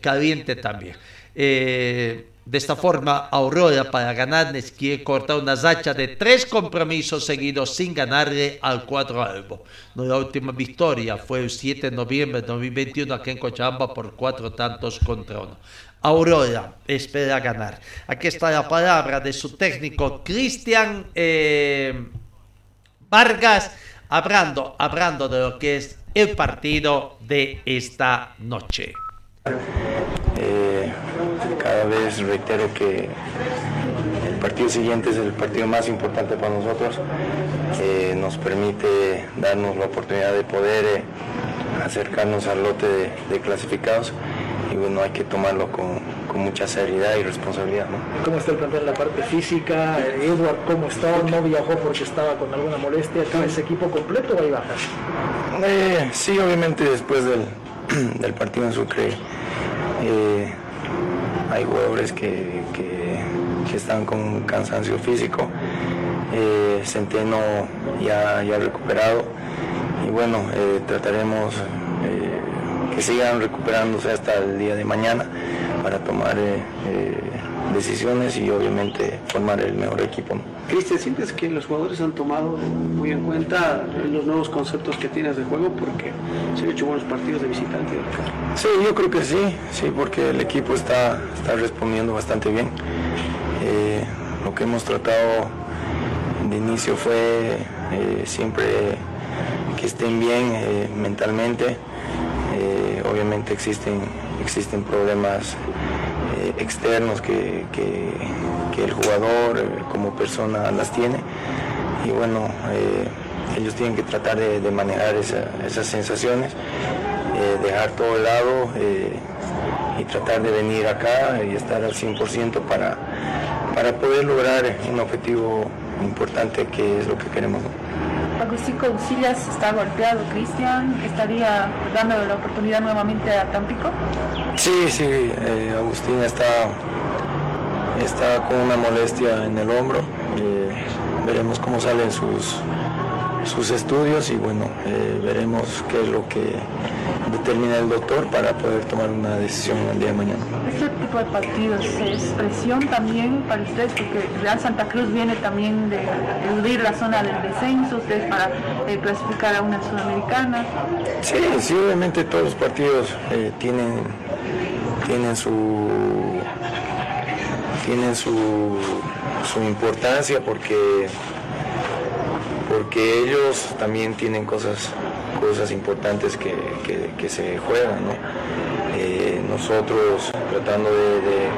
caliente también. Eh, de esta forma, Aurora para ganar quiere cortar una racha de tres compromisos seguidos sin ganarle al cuadro albo. La última victoria fue el 7 de noviembre de 2021 aquí en Cochabamba por cuatro tantos contra uno. Aurora espera ganar. Aquí está la palabra de su técnico Cristian eh, Vargas, hablando, hablando de lo que es el partido de esta noche. Cada vez reitero que el partido siguiente es el partido más importante para nosotros. Eh, nos permite darnos la oportunidad de poder eh, acercarnos al lote de, de clasificados y bueno, hay que tomarlo con, con mucha seriedad y responsabilidad. ¿no? ¿Cómo está el plantel en la parte física? Edward, ¿cómo está? ¿No viajó porque estaba con alguna molestia? ¿Es equipo completo o hay bajas? Eh, sí, obviamente después del, [clears throat] del partido en Sucre eh, hay jugadores que, que, están con cansancio físico. Eh, Centeno ya, ya recuperado y bueno, eh, trataremos eh, que sigan recuperándose hasta el día de mañana para tomar eh, decisiones y obviamente formar el mejor equipo. Cristian, ¿sientes que los jugadores han tomado muy en cuenta los nuevos conceptos que tienes de juego? Porque se han hecho buenos partidos de visitante. Sí, yo creo que sí, sí, porque el equipo está, está respondiendo bastante bien. Eh, lo que hemos tratado de inicio fue eh, siempre que estén bien eh, mentalmente. Obviamente existen, existen problemas externos que, que- el jugador eh, como persona las tiene y bueno, eh, ellos tienen que tratar de, manejar esa- esas sensaciones, eh, dejar todo de lado y tratar de venir acá y estar al 100% para, para poder lograr un objetivo importante que es lo que queremos. Agustín Cousillas está golpeado, Cristian, estaría dando la oportunidad nuevamente a Tampico. Sí, sí, eh, Agustín está, está con una molestia en el hombro. eh, veremos cómo salen sus, sus estudios y bueno, eh, veremos qué es lo que determina el doctor para poder tomar una decisión el día de mañana. Este tipo de partidos es presión también para ustedes, porque Real Santa Cruz viene también de eludir la zona del descenso, ustedes para eh, clasificar a una sudamericana. Sí, sí, obviamente todos los partidos eh, tienen, tienen su tienen su, su importancia porque porque ellos también tienen cosas cosas importantes que, que- que se juegan, ¿no? Eh, nosotros tratando de, de-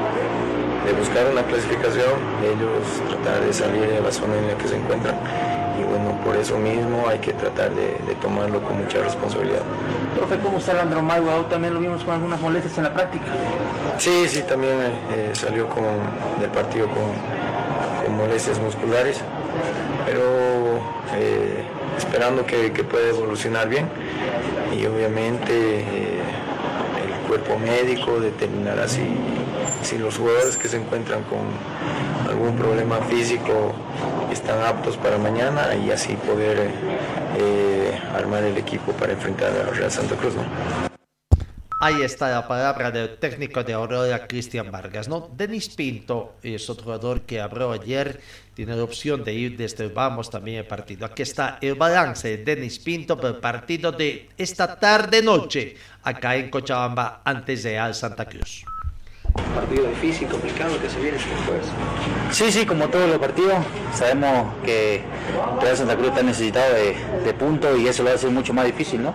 de buscar una clasificación, ellos tratar de salir de la zona en la que se encuentran y bueno, por eso mismo hay que tratar de, de tomarlo con mucha responsabilidad. Profe, ¿cómo está Leandro Mago? También lo vimos con algunas molestias en la práctica. Sí, sí, también eh, salió con, del partido con, con molestias musculares, pero eh, esperando que, que pueda evolucionar bien y obviamente eh, el cuerpo médico determinará si, si los jugadores que se encuentran con algún problema físico están aptos para mañana y así poder eh, armar el equipo para enfrentar a Real Santa Cruz. ¿no? Ahí está la palabra del técnico de Aurora, Cristian Vargas, ¿no? Denis Pinto es otro jugador que habló ayer, tiene la opción de ir desde el vamos también el partido. Aquí está el balance de Denis Pinto por el partido de esta tarde-noche, acá en Cochabamba, antes de Al Santa Cruz. Partido difícil, complicado que se viene después. Sí, sí, como todos los partidos, sabemos que Real Santa Cruz está necesitado de, de puntos y eso lo hace mucho más difícil, ¿no?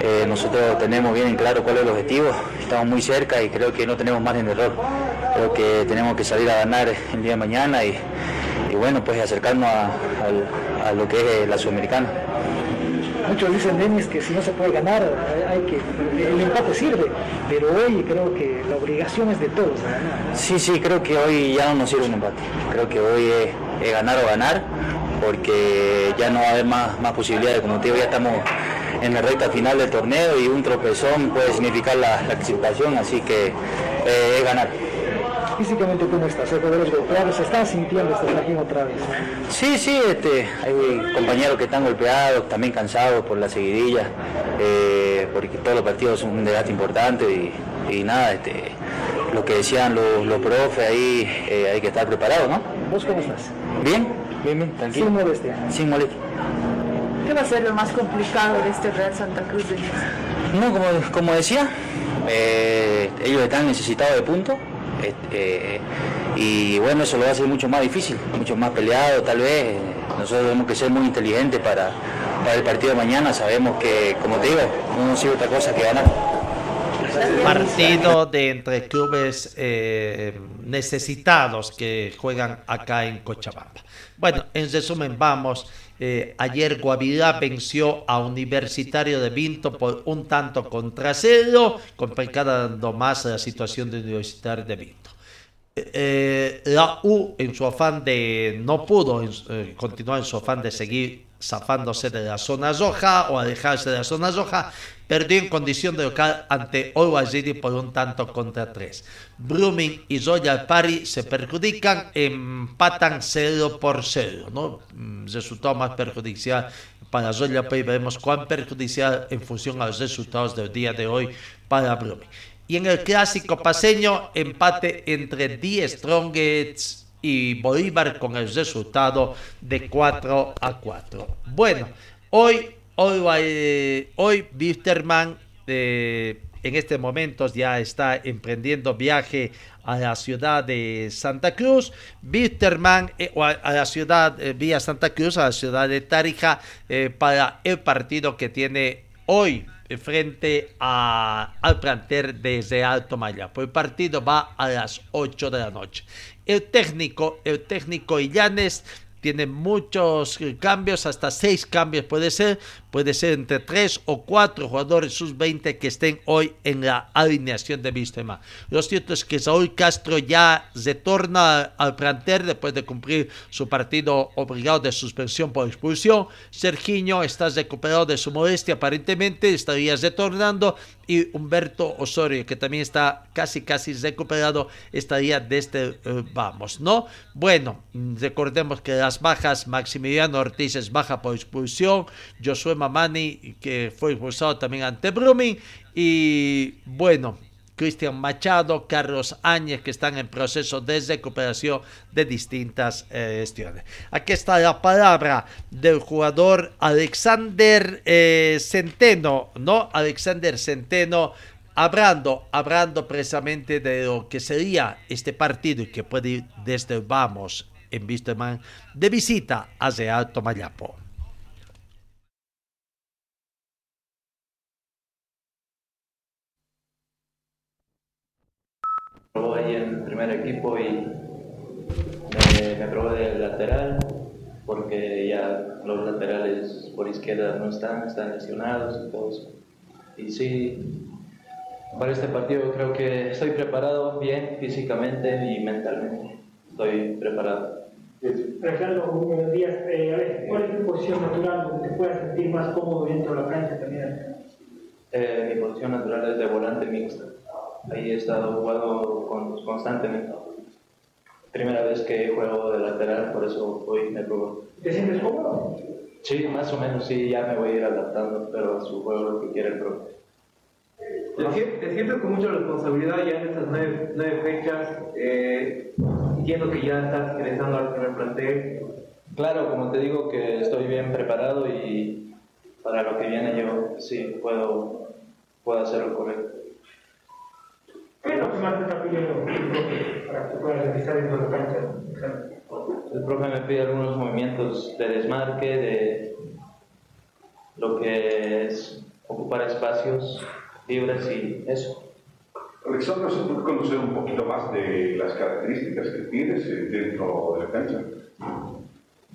Eh, nosotros tenemos bien en claro cuál es el objetivo, estamos muy cerca y creo que no tenemos margen de error. Creo que tenemos que salir a ganar el día de mañana y, y bueno, pues acercarnos a, lo que es la Sudamericana. Muchos dicen, Denis, que si no se puede ganar, hay que, el empate sirve, pero hoy creo que la obligación es de todos. Sí, sí, creo que hoy ya no nos sirve un empate. Creo que hoy es, es ganar o ganar, porque ya no va a haber más, más posibilidades. Como te digo, ya estamos en la recta final del torneo y un tropezón puede significar la, la clasificación, así que eh, es ganar. Físicamente, ¿cómo estás? Jugadores golpeados, se están sintiendo este trajín otra vez. Sí, sí, este, hay compañeros que están golpeados, también cansados por la seguidilla, eh, porque todos los partidos son un desgaste importante y, y nada, este, lo que decían los, los profes ahí, eh, hay que estar preparado, ¿no? ¿Vos cómo estás? Bien, bien, bien, tranquilo. Sin molestia. Sin molestia. ¿Qué va a ser lo más complicado de este Real Santa Cruz de No, como, como decía, eh, ellos están necesitados de puntos este, eh, y bueno, eso lo va a hacer mucho más difícil, mucho más peleado tal vez. Nosotros tenemos que ser muy inteligentes para, para el partido de mañana. Sabemos que, como te digo, no nos sirve otra cosa que ganar. Partido de entre clubes eh, necesitados que juegan acá en Cochabamba. Bueno, en resumen, vamos. Eh, ayer Guavirá venció a Universitario de Vinto por un tanto contra cero, complicando más la situación de Universitario de Vinto. Eh, la U, en su afán de. no pudo eh, continuar en su afán de seguir zafándose de la zona roja o alejarse de la zona roja, perdió en condición de local ante City por un tanto contra tres. Blooming y Royal Party se perjudican, empatan 0 por 0, ¿no? Mm, resultado más perjudicial para Royal Party, veremos cuán perjudicial en función a los resultados del día de hoy para Blooming. Y en el clásico paseño, empate entre Die Strongets y Bolívar con el resultado de 4 a 4. Bueno, hoy Hoy, eh, hoy Wisterman eh, en este momento ya está emprendiendo viaje a la ciudad de Santa Cruz. Wisterman eh, a, la ciudad vía Santa Cruz, a la ciudad de Tarija, para el partido que tiene hoy frente a, al planter desde Alto Maya. El partido va a las 8 de la noche. El técnico, el técnico Illanes tiene muchos cambios, hasta seis cambios puede ser, puede ser entre tres o cuatro jugadores sus 20 que estén hoy en la alineación de Vistema. Lo cierto es que Saúl Castro ya retorna al plantel después de cumplir su partido obligado de suspensión por expulsión. Sergiño está recuperado de su modestia aparentemente, estaría retornando y Humberto Osorio, que también está casi casi recuperado, estaría desde eh, vamos, ¿no? Bueno, recordemos que las bajas, Maximiliano Ortiz es baja por expulsión, Josué Mamani, que fue expulsado también ante Brumming, y bueno, Cristian Machado, Carlos Áñez, que están en proceso de recuperación de distintas eh, gestiones. Aquí está la palabra del jugador Alexander eh, Centeno, ¿no? Alexander Centeno. Hablando, hablando precisamente de lo que sería este partido y que puede ir desde Vamos en Wisterman de visita hacia Alto Mayapo. Probó ahí en el primer equipo y me, probó de lateral porque ya los laterales por izquierda no están, están lesionados y todo eso. Y sí, para este partido creo que estoy preparado bien físicamente y mentalmente. Estoy preparado. Alejandro, buenos días. Eh, ¿Cuál es tu posición natural donde te puedas sentir más cómodo dentro de la cancha también? Eh, mi posición natural es de volante mixto ahí he estado jugando constantemente. Primera vez que juego de lateral, por eso hoy me probó. ¿Te sientes cómodo? Sí, más o menos, sí, ya me voy a ir adaptando, pero a su juego lo que quiere el pro. Te sientes con mucha responsabilidad ya en estas nueve, fechas. Eh, entiendo que ya estás ingresando al primer plantel. Claro, como te digo que estoy bien preparado y para lo que viene yo sí puedo, puedo hacer lo correcto. ¿Qué es lo que más te está pidiendo para que puedas realizar dentro de la cancha? El profe me pide algunos movimientos de desmarque, de lo que es ocupar espacios libres y eso. Alexandra, ¿se puede conocer un poquito más de las características que tienes eh, dentro de la cancha?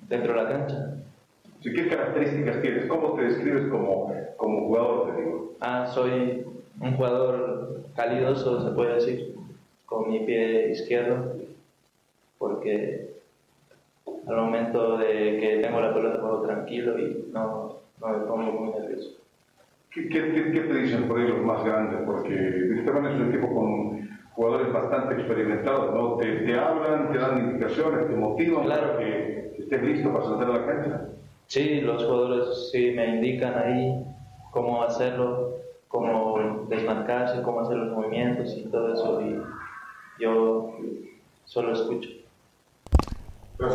¿Dentro de la cancha? ¿Qué características tienes? ¿Cómo te describes como, como jugador, te digo? Ah, soy un jugador calidoso, se puede decir, con mi pie izquierdo, porque al momento de que tengo la pelota juego tranquilo y no, no me pongo muy nervioso. ¿Qué, qué, te dicen por ahí los más grandes? Porque Esteban es un equipo con jugadores bastante experimentados, ¿no? Te, te hablan, te dan indicaciones, te motivan claro. para que, estés listo para saltar a la cancha. Sí, los jugadores sí me indican ahí cómo hacerlo, cómo desmarcarse, cómo hacer los movimientos y todo eso. Y yo solo escucho.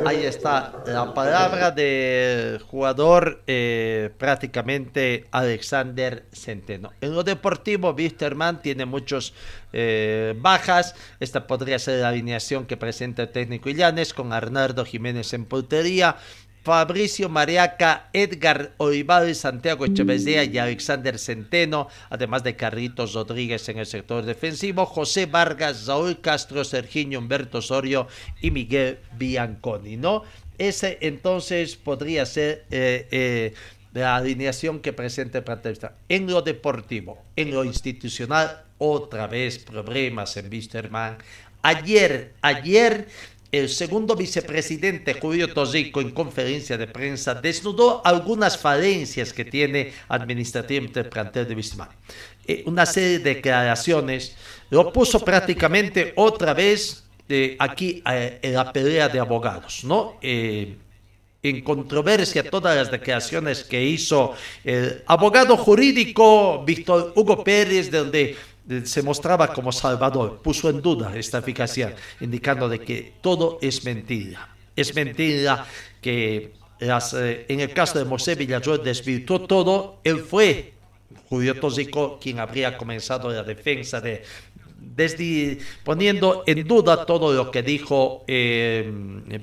Ahí está la palabra del jugador eh, prácticamente Alexander Centeno. En lo deportivo, Wisterman tiene muchos eh, bajas. Esta podría ser la alineación que presenta el técnico Illanes con Arnaldo Jiménez en portería, Fabricio Mariaca, Edgar Olivares, Santiago Echeverría y Alexander Centeno, además de Carritos Rodríguez en el sector defensivo, José Vargas, Raúl Castro, Serginho Humberto Osorio y Miguel Bianconi, ¿no? Ese entonces podría ser eh, eh, la alineación que presenta plantel. En lo deportivo, en lo institucional, otra vez problemas en Wisterman. Ayer, ayer el segundo vicepresidente Julio Tosico en conferencia de prensa desnudó algunas falencias que tiene administrativamente el de Bismarck. Eh, una serie de declaraciones lo puso prácticamente otra vez eh, aquí eh, en la pelea de abogados, ¿no? en controversia todas las declaraciones que hizo el abogado jurídico Víctor Hugo Pérez, donde se mostraba como salvador, puso en duda esta eficacia, indicando de que todo es mentira. Es mentira que eh, en el caso de José Villayor desvirtuó todo, él fue Julio Tóxico quien habría comenzado la defensa de poniendo en duda todo lo que dijo eh,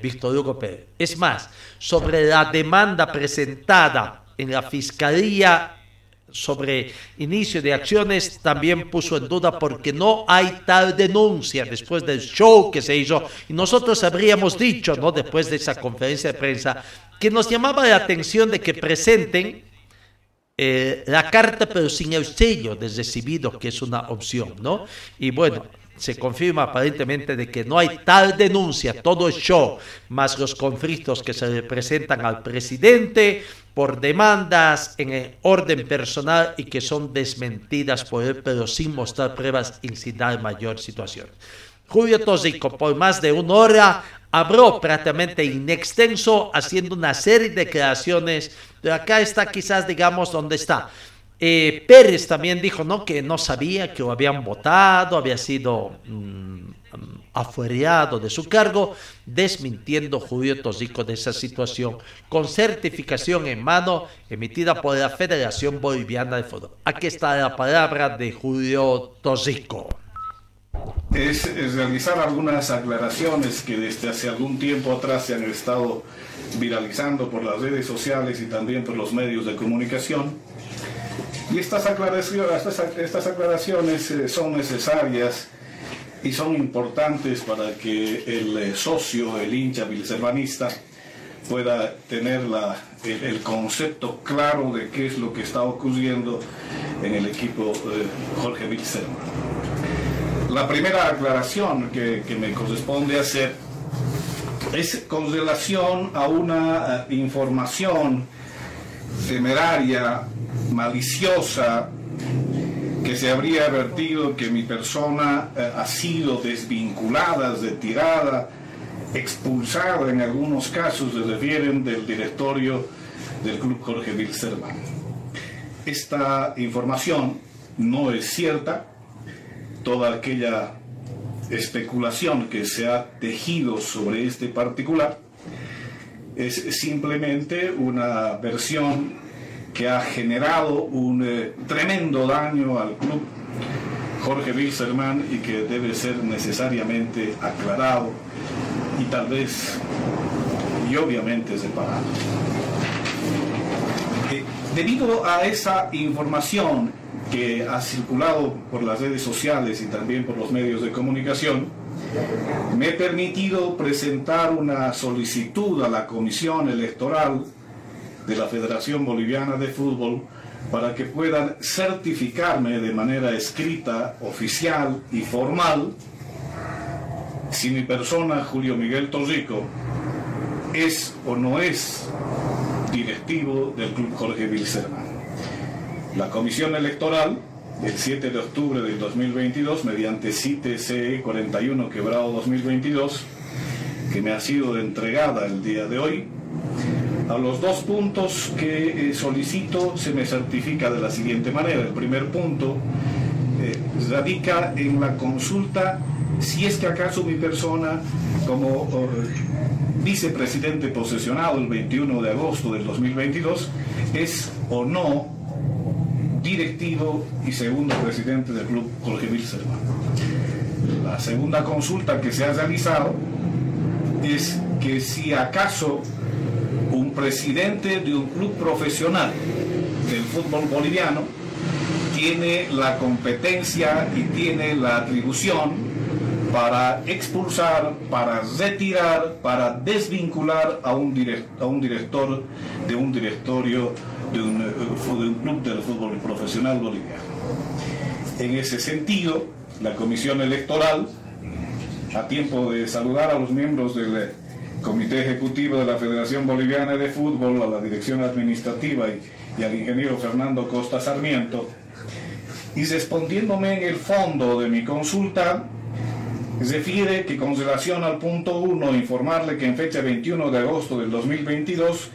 Víctor Hugo Pérez. Es más, sobre la demanda presentada en la Fiscalía sobre inicio de acciones también puso en duda porque no hay tal denuncia después del show que se hizo y nosotros habríamos dicho, ¿no? Después de esa conferencia de prensa, que nos llamaba la atención de que presenten eh, la carta pero sin el sello de recibido, que es una opción, ¿no? Y bueno, se confirma aparentemente de que no hay tal denuncia, todo es show, más los conflictos que se le presentan al presidente por demandas en el orden personal y que son desmentidas por él, pero sin mostrar pruebas y sin dar mayor situación. Julio Tóxico, por más de una hora, habló prácticamente inextenso, haciendo una serie de declaraciones. De acá está quizás, digamos, donde está. Eh, Pérez también dijo ¿no? que no sabía que habían votado, había sido mm, afuereado de su cargo, desmintiendo Julio Tosico de esa situación, con certificación en mano emitida por la Federación Boliviana de Fútbol. Aquí está la palabra de Julio Tosico. Es, es, realizar algunas aclaraciones que desde hace algún tiempo atrás se han estado viralizando por las redes sociales y también por los medios de comunicación y estas aclaraciones, eh, son necesarias y son importantes para que el eh, socio, el hincha bilservanista, pueda tener el, concepto claro de qué es lo que está ocurriendo en el equipo eh, Jorge Bilserman. La primera aclaración que, que, me corresponde hacer es con relación a una información temeraria maliciosa que se habría advertido que mi persona eh, ha sido desvinculada, retirada, expulsada en algunos casos, se refieren del directorio del Club Jorge Wilstermann. Esta información no es cierta, toda aquella especulación que se ha tejido sobre este particular es simplemente una versión que ha generado un eh, tremendo daño al club Jorge Wilserman y que debe ser necesariamente aclarado y tal vez y obviamente separado. Eh, debido a esa información que ha circulado por las redes sociales y también por los medios de comunicación, me he permitido presentar una solicitud a la Comisión Electoral de la Federación Boliviana de Fútbol para que puedan certificarme de manera escrita, oficial y formal si mi persona, Julio Miguel Torrico, es o no es directivo del Club Jorge Wilserman. La Comisión Electoral, el 7 de octubre del 2022, mediante CITE CE 41 quebrado 2022, que me ha sido entregada el día de hoy, a los dos puntos que eh, solicito se me certifica de la siguiente manera. El primer punto eh, radica en la consulta si es que acaso mi persona como vicepresidente posesionado el 21 de agosto del 2022 es o no directivo y segundo presidente del club Jorge Wilserman. La segunda consulta que se ha realizado es que si acaso presidente de un club profesional del fútbol boliviano tiene la competencia y tiene la atribución para expulsar, para retirar, para desvincular a un, a un director de un directorio de un, eh, de un club del fútbol profesional boliviano. En ese sentido, la Comisión Electoral, a tiempo de saludar a los miembros del Comité Ejecutivo de la Federación Boliviana de Fútbol, a la Dirección Administrativa y, y al ingeniero Fernando Costa Sarmiento, y respondiéndome en el fondo de mi consulta, refiere que con relación al punto 1, informarle que en fecha 21 de agosto del 2022,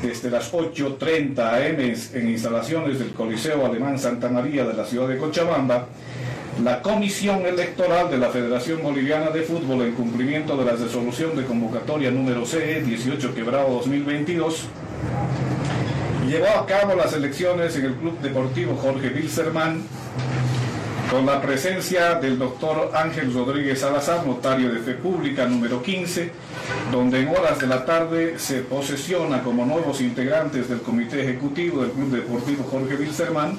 desde las 8.30 am en instalaciones del Coliseo Alemán Santa María de la ciudad de Cochabamba, la Comisión Electoral de la Federación Boliviana de Fútbol en cumplimiento de la resolución de convocatoria número CE 18 quebrado 2022 llevó a cabo las elecciones en el Club Deportivo Jorge Wilserman con la presencia del doctor Ángel Rodríguez Salazar, notario de fe pública número 15, donde en horas de la tarde se posesiona como nuevos integrantes del Comité Ejecutivo del Club Deportivo Jorge Wilserman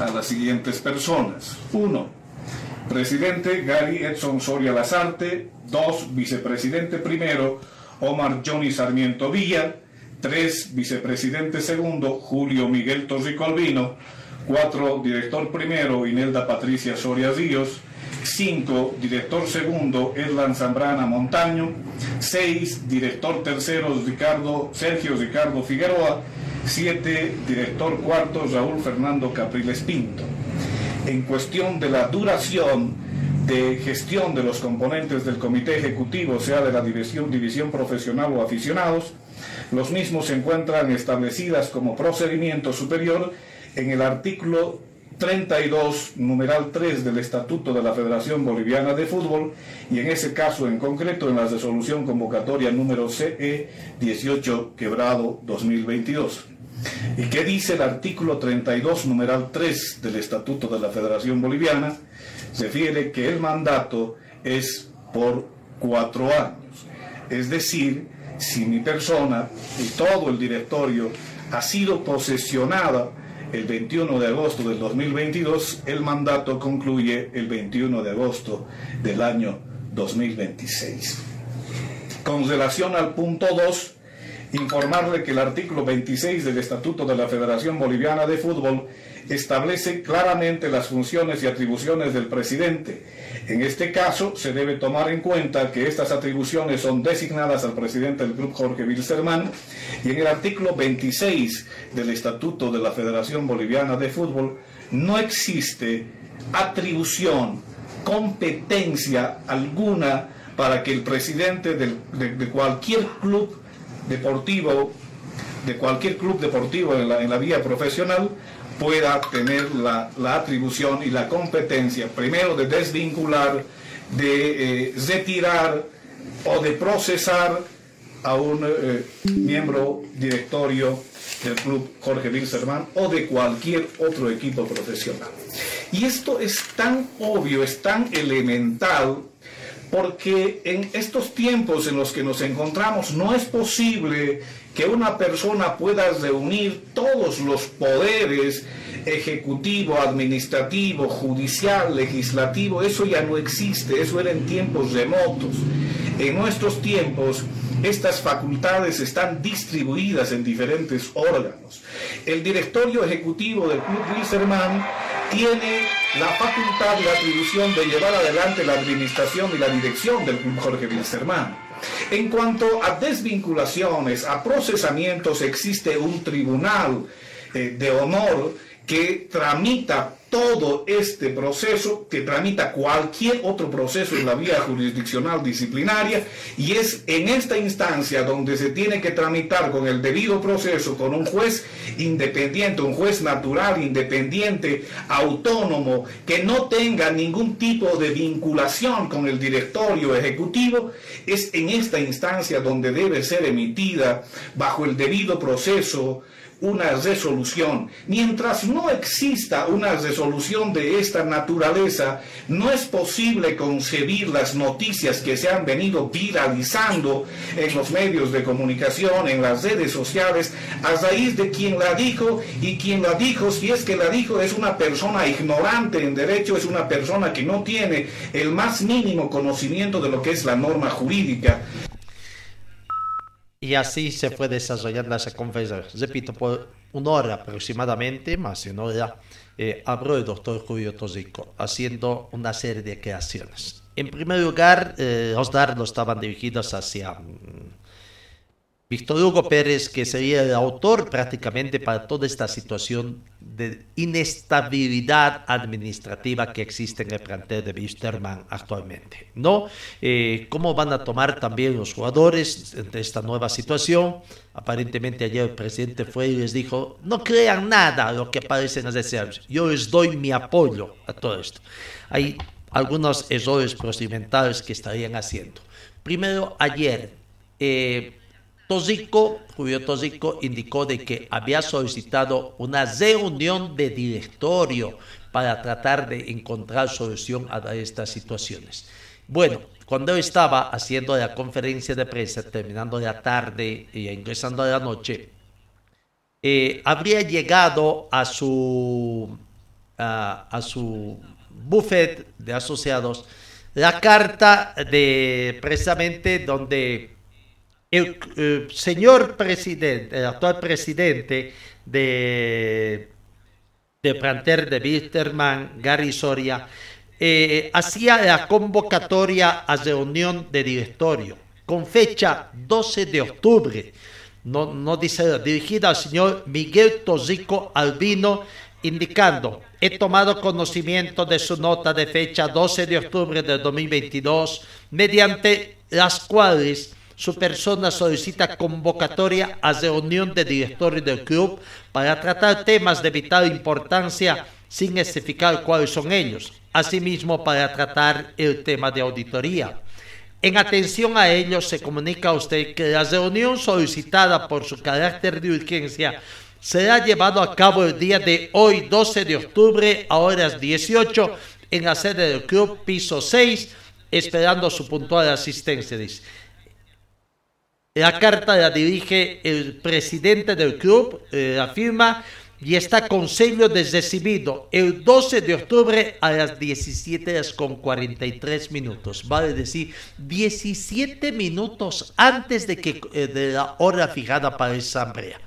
a las siguientes personas. 1. Presidente Gary Edson Soria Lazarte. 2. Vicepresidente primero Omar Johnny Sarmiento Villa. 3. Vicepresidente segundo Julio Miguel Torricolvino. 4. Director primero, Inelda Patricia Soria Ríos. 5. Director segundo, Erlan Zambrana Montaño. 6. Director tercero, Ricardo, Sergio Ricardo Figueroa. 7. Director cuarto, Raúl Fernando Capriles Pinto. En cuestión de la duración de gestión de los componentes del comité ejecutivo, sea de la división, división profesional o aficionados, los mismos se encuentran establecidas como procedimiento superior en el artículo 32, numeral 3 del Estatuto de la Federación Boliviana de Fútbol y en ese caso en concreto en la resolución convocatoria número CE 18 quebrado 2022. ¿Y qué dice el artículo 32, numeral 3 del Estatuto de la Federación Boliviana? Refiere que el mandato es por cuatro años. Es decir, si mi persona y todo el directorio ha sido posesionada el 21 de agosto del 2022, el mandato concluye el 21 de agosto del año 2026. Con relación al punto 2, informarle que el artículo 26 del Estatuto de la Federación Boliviana de Fútbol establece claramente las funciones y atribuciones del presidente. En este caso, se debe tomar en cuenta que estas atribuciones son designadas al presidente del club Jorge Wilserman y en el artículo 26 del Estatuto de la Federación Boliviana de Fútbol no existe atribución, competencia alguna para que el presidente de, de cualquier club deportivo, de cualquier club deportivo en la, en la vía profesional, pueda tener la, la, atribución y la competencia, primero de desvincular, de eh, retirar o de procesar a un eh, miembro directorio del club Jorge Wilserman o de cualquier otro equipo profesional. Y esto es tan obvio, es tan elemental, porque en estos tiempos en los que nos encontramos no es posible que una persona pueda reunir todos los poderes ejecutivo, administrativo, judicial, legislativo, eso ya no existe, eso era en tiempos remotos. En nuestros tiempos estas facultades están distribuidas en diferentes órganos. El directorio ejecutivo del Club Wilserman tiene la facultad y la atribución de llevar adelante la administración y la dirección del Club Jorge Wilstermann. En cuanto a desvinculaciones, a procesamientos, existe un tribunal eh, de honor que tramita todo este proceso, que tramita cualquier otro proceso en la vía jurisdiccional disciplinaria, y es en esta instancia donde se tiene que tramitar con el debido proceso, con un juez independiente, un juez natural, independiente, autónomo, que no tenga ningún tipo de vinculación con el directorio ejecutivo, es en esta instancia donde debe ser emitida bajo el debido proceso una resolución. Mientras no exista una resolución de esta naturaleza, no es posible concebir las noticias que se han venido viralizando en los medios de comunicación, en las redes sociales, a raíz de quien la dijo y quien la dijo, si es que la dijo, es una persona ignorante en derecho, es una persona que no tiene el más mínimo conocimiento de lo que es la norma jurídica. Y así se fue desarrollando esa conferencia. Repito, por una hora aproximadamente, más de una hora, eh, habló el doctor Julio Tosico haciendo una serie de creaciones. En primer lugar, eh, los dardos estaban dirigidos hacia mm, Víctor Hugo Pérez, que sería el autor prácticamente para toda esta situación de inestabilidad administrativa que existe en el plantel de Wisterman actualmente. ¿no? Eh, ¿Cómo van a tomar también los jugadores de esta nueva situación? Aparentemente ayer el presidente fue y les dijo, no crean nada lo que aparece en las decisiones, yo les doy mi apoyo a todo esto. Hay algunos errores procedimentales que estarían haciendo. Primero, ayer... Eh, Tosico, Julio Tosico indicó de que había solicitado una reunión de directorio para tratar de encontrar solución a estas situaciones. Bueno, cuando estaba haciendo la conferencia de prensa, terminando la tarde y ingresando a la noche, eh, habría llegado a su, a su buffet de asociados la carta de precisamente donde el, eh, señor presidente, el actual presidente de, de planter de Wisterman, Gary Soria, eh, hacía la convocatoria a reunión de directorio con fecha 12 de octubre. No, no dice dirigida al señor Miguel Tosico Albino, indicando, he tomado conocimiento de su nota de fecha 12 de octubre de 2022, mediante las cuales su persona solicita convocatoria a reunión de directorio del club para tratar temas de vital importancia sin especificar cuáles son ellos. Asimismo, para tratar el tema de auditoría. En atención a ello, se comunica a usted que la reunión solicitada por su carácter de urgencia será llevado a cabo el día de hoy, 12 de octubre, a horas 18, en la sede del club, piso 6, esperando su puntual asistencia. La carta la dirige el presidente del club, eh, afirma, y está con sello de recibido el 12 de octubre a las 17 horas con 43 minutos. Vale decir, 17 minutos antes de, que, eh, de la hora fijada para esa asamblea.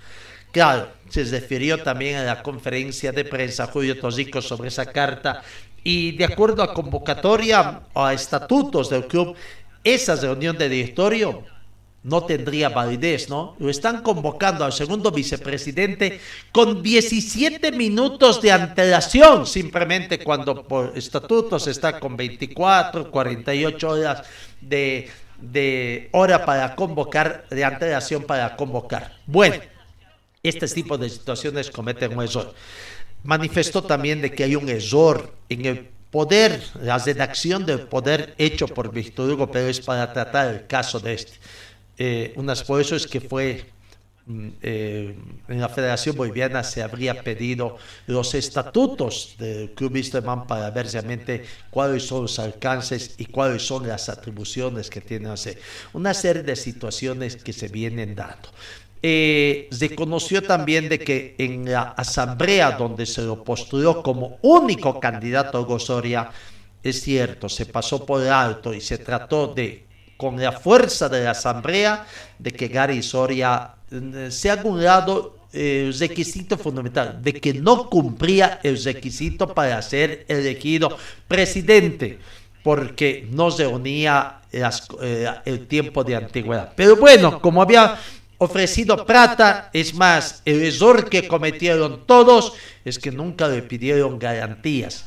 Claro, se refirió también a la conferencia de prensa Julio Tosico sobre esa carta y de acuerdo a convocatoria a estatutos del club, esa reunión de directorio no tendría validez, ¿no? Lo están convocando al segundo vicepresidente con 17 minutos de antelación, simplemente cuando por estatutos está con 24, 48 horas de, hora para convocar, de antelación para convocar. Bueno, este tipo de situaciones cometen un error. Manifestó también de que hay un error en el poder, la redacción del poder hecho por Víctor Hugo Pérez para tratar el caso de este eh, unas por eso es que fue mm, eh, en la Federación Boliviana se habría pedido los estatutos del Club Wisterman para ver realmente cuáles son los alcances y cuáles son las atribuciones que tiene hacer. Una serie de situaciones que se vienen dando. Eh, se conoció también de que en la asamblea donde se lo postuló como único candidato a Gozoria, es cierto, se pasó por alto y se trató de con la fuerza de la asamblea de que Gary Soria eh, se ha anulado eh, el requisito fundamental de que no cumplía el requisito para ser elegido presidente porque no se unía eh, el tiempo de antigüedad. Pero bueno, como había ofrecido plata, es más, el error que cometieron todos es que nunca le pidieron garantías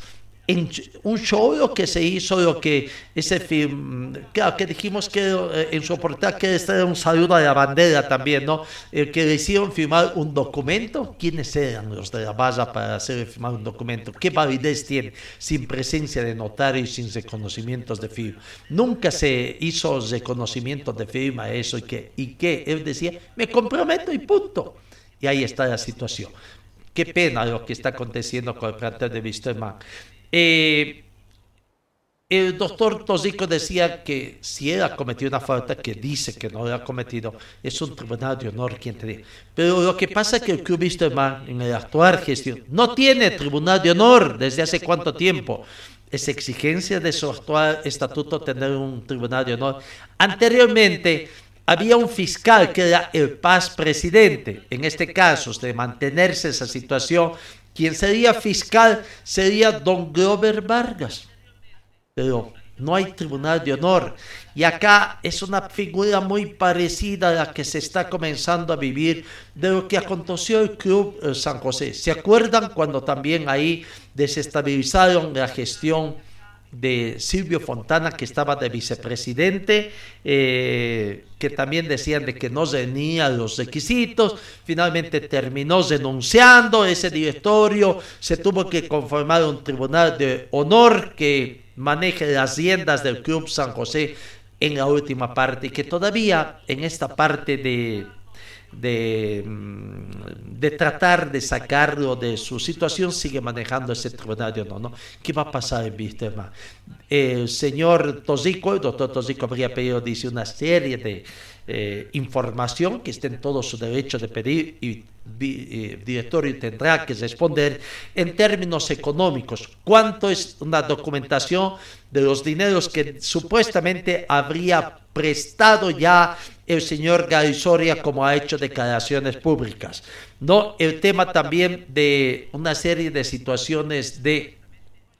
en un show que se hizo, lo que ese film, claro, que dijimos que eh, en su portal que era un saludo a la bandera también, ¿no? El que le firmar un documento, ¿quiénes eran los de la base para hacer firmar un documento? ¿Qué validez tiene sin presencia de notario y sin reconocimientos de firma? Nunca se hizo reconocimiento de firma eso y que, y que él decía, me comprometo y punto. Y ahí está la situación. Qué pena lo que está aconteciendo con el plantel de Wisterman. Eh, el doctor Tosico decía que si él ha cometido una falta, que dice que no la ha cometido, es un tribunal de honor quien te diga. Pero lo que pasa es que el club Wisterman en el actual gestión no tiene tribunal de honor desde hace cuánto tiempo. Es exigencia de su actual estatuto tener un tribunal de honor. Anteriormente había un fiscal que era el paz presidente. En este caso, de mantenerse esa situación, quien sería fiscal sería don Grover Vargas pero no hay tribunal de honor. Y acá es una figura muy parecida a la que se está comenzando a vivir de lo que aconteció el Club eh, San José. ¿Se acuerdan cuando también ahí desestabilizaron la gestión de Silvio Fontana, que estaba de vicepresidente, eh, que también decían de que no tenía los requisitos, finalmente terminó denunciando ese directorio, se tuvo que conformar un tribunal de honor que maneje las riendas del Club San José en la última parte, que todavía en esta parte de de, mm, de, tratar de sacarlo de su situación, sigue manejando ese tribunal de honor. ¿no? ¿Qué va a pasar en Wisterman? El señor Tosico, el doctor Tosico habría pedido, dice, una serie de eh, información que esté en todo su derecho de pedir y el directorio tendrá que responder en términos económicos. ¿Cuánto es una documentación de los dineros que supuestamente habría prestado ya el señor Garisoria como ha hecho declaraciones públicas? No, el tema también de una serie de situaciones de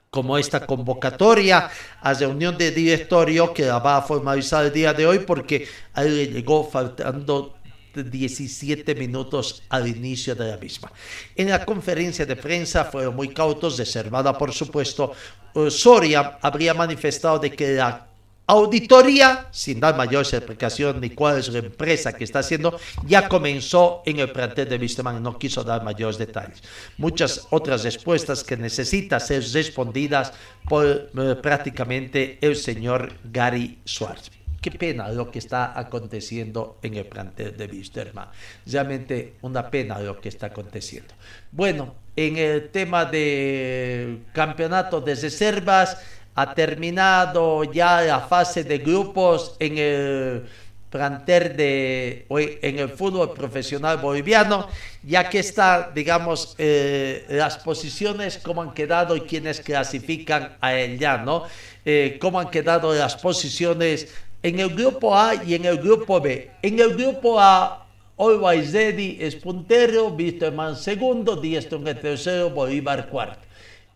como esta convocatoria a reunión de directorio que la va a formalizar el día de hoy porque ahí le llegó faltando 17 minutos al inicio de la misma. En la conferencia de prensa fueron muy cautos, reservada por supuesto. Eh, Soria habría manifestado de que la auditoría, sin dar mayor explicación ni cuál es la empresa que está haciendo, ya comenzó en el plantel de Wisterman, no quiso dar mayores detalles. Muchas otras respuestas que necesitan ser respondidas por eh, prácticamente el señor Gary Suárez. Qué pena lo que está aconteciendo en el plantel de Wisterman. Realmente una pena lo que está aconteciendo. Bueno, en el tema de campeonato de reservas, ha terminado ya la fase de grupos en el plantel de en el fútbol profesional boliviano, ya que está, digamos, eh, las posiciones, cómo han quedado y quienes clasifican a ella, ¿no? Eh, cómo han quedado las posiciones en el grupo A y en el grupo B. En el grupo A, Always Ready es puntero, Wisterman segundo, Dieston tercero, Bolívar cuarto.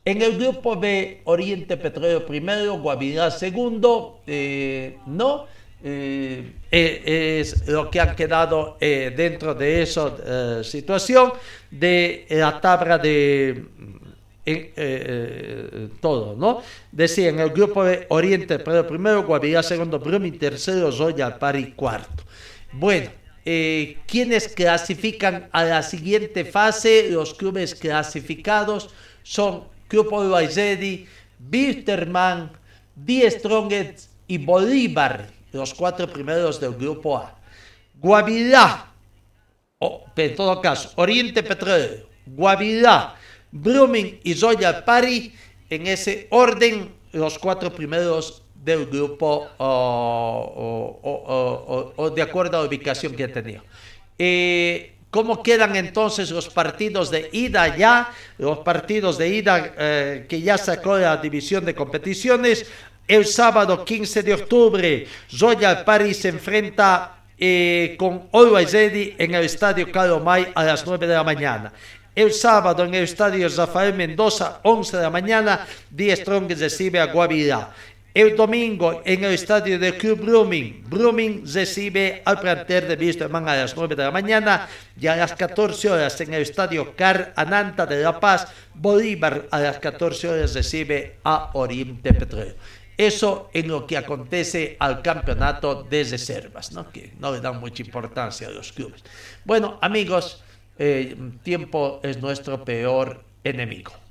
En el grupo B, Oriente Petróleo primero, Guavirá segundo, eh, ¿no? Eh, eh, es lo que han quedado dentro de esa situación de la tabla de todo, ¿no? Decía, en el grupo B, Oriente Petróleo primero, Guavirá segundo, Brumming tercero, Zoya Pari cuarto. Bueno, quienes clasifican a la siguiente fase, los clubes clasificados son Grupo Baizedi, Bisterman, Die Strongest y Bolívar, los cuatro primeros del grupo A. Guavirá, en todo caso, Oriente Petróleo, Guavirá, Brumming y Zoya Pari, en ese orden, los cuatro primeros del grupo o, de acuerdo a la ubicación que tenido. Eh, ¿Cómo quedan entonces los partidos de ida ya? Los partidos de ida eh, que ya sacó la división de competiciones. El sábado 15 de octubre, Royal Paris se enfrenta eh, con Always Ready en el Estadio Carlos May a las 9 de la mañana. El sábado en el Estadio Rafael Mendoza, 11 de la mañana, Die Strong recibe a Guavirá. El domingo en el estadio del Club Brumming, Brumming recibe al plantel de Wisterman a las 9 de la mañana y a las 14 horas en el estadio Car Ananta de La Paz, Bolívar a las 14 horas recibe a Oriente Petróleo. Eso en lo que acontece al campeonato de reservas, ¿no? que no le dan mucha importancia a los clubes. Bueno, amigos, eh, tiempo es nuestro peor enemigo.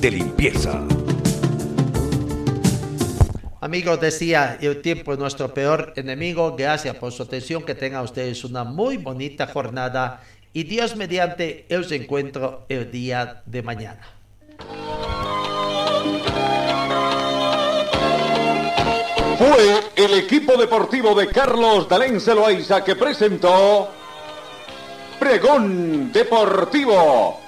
de limpieza! Amigos, decía, el tiempo es nuestro peor enemigo. Gracias por su atención. Que tengan ustedes una muy bonita jornada. Y Dios mediante, os encuentro el día de mañana. Fue el equipo deportivo de Carlos Dalén Celoaiza que presentó Pregón Deportivo.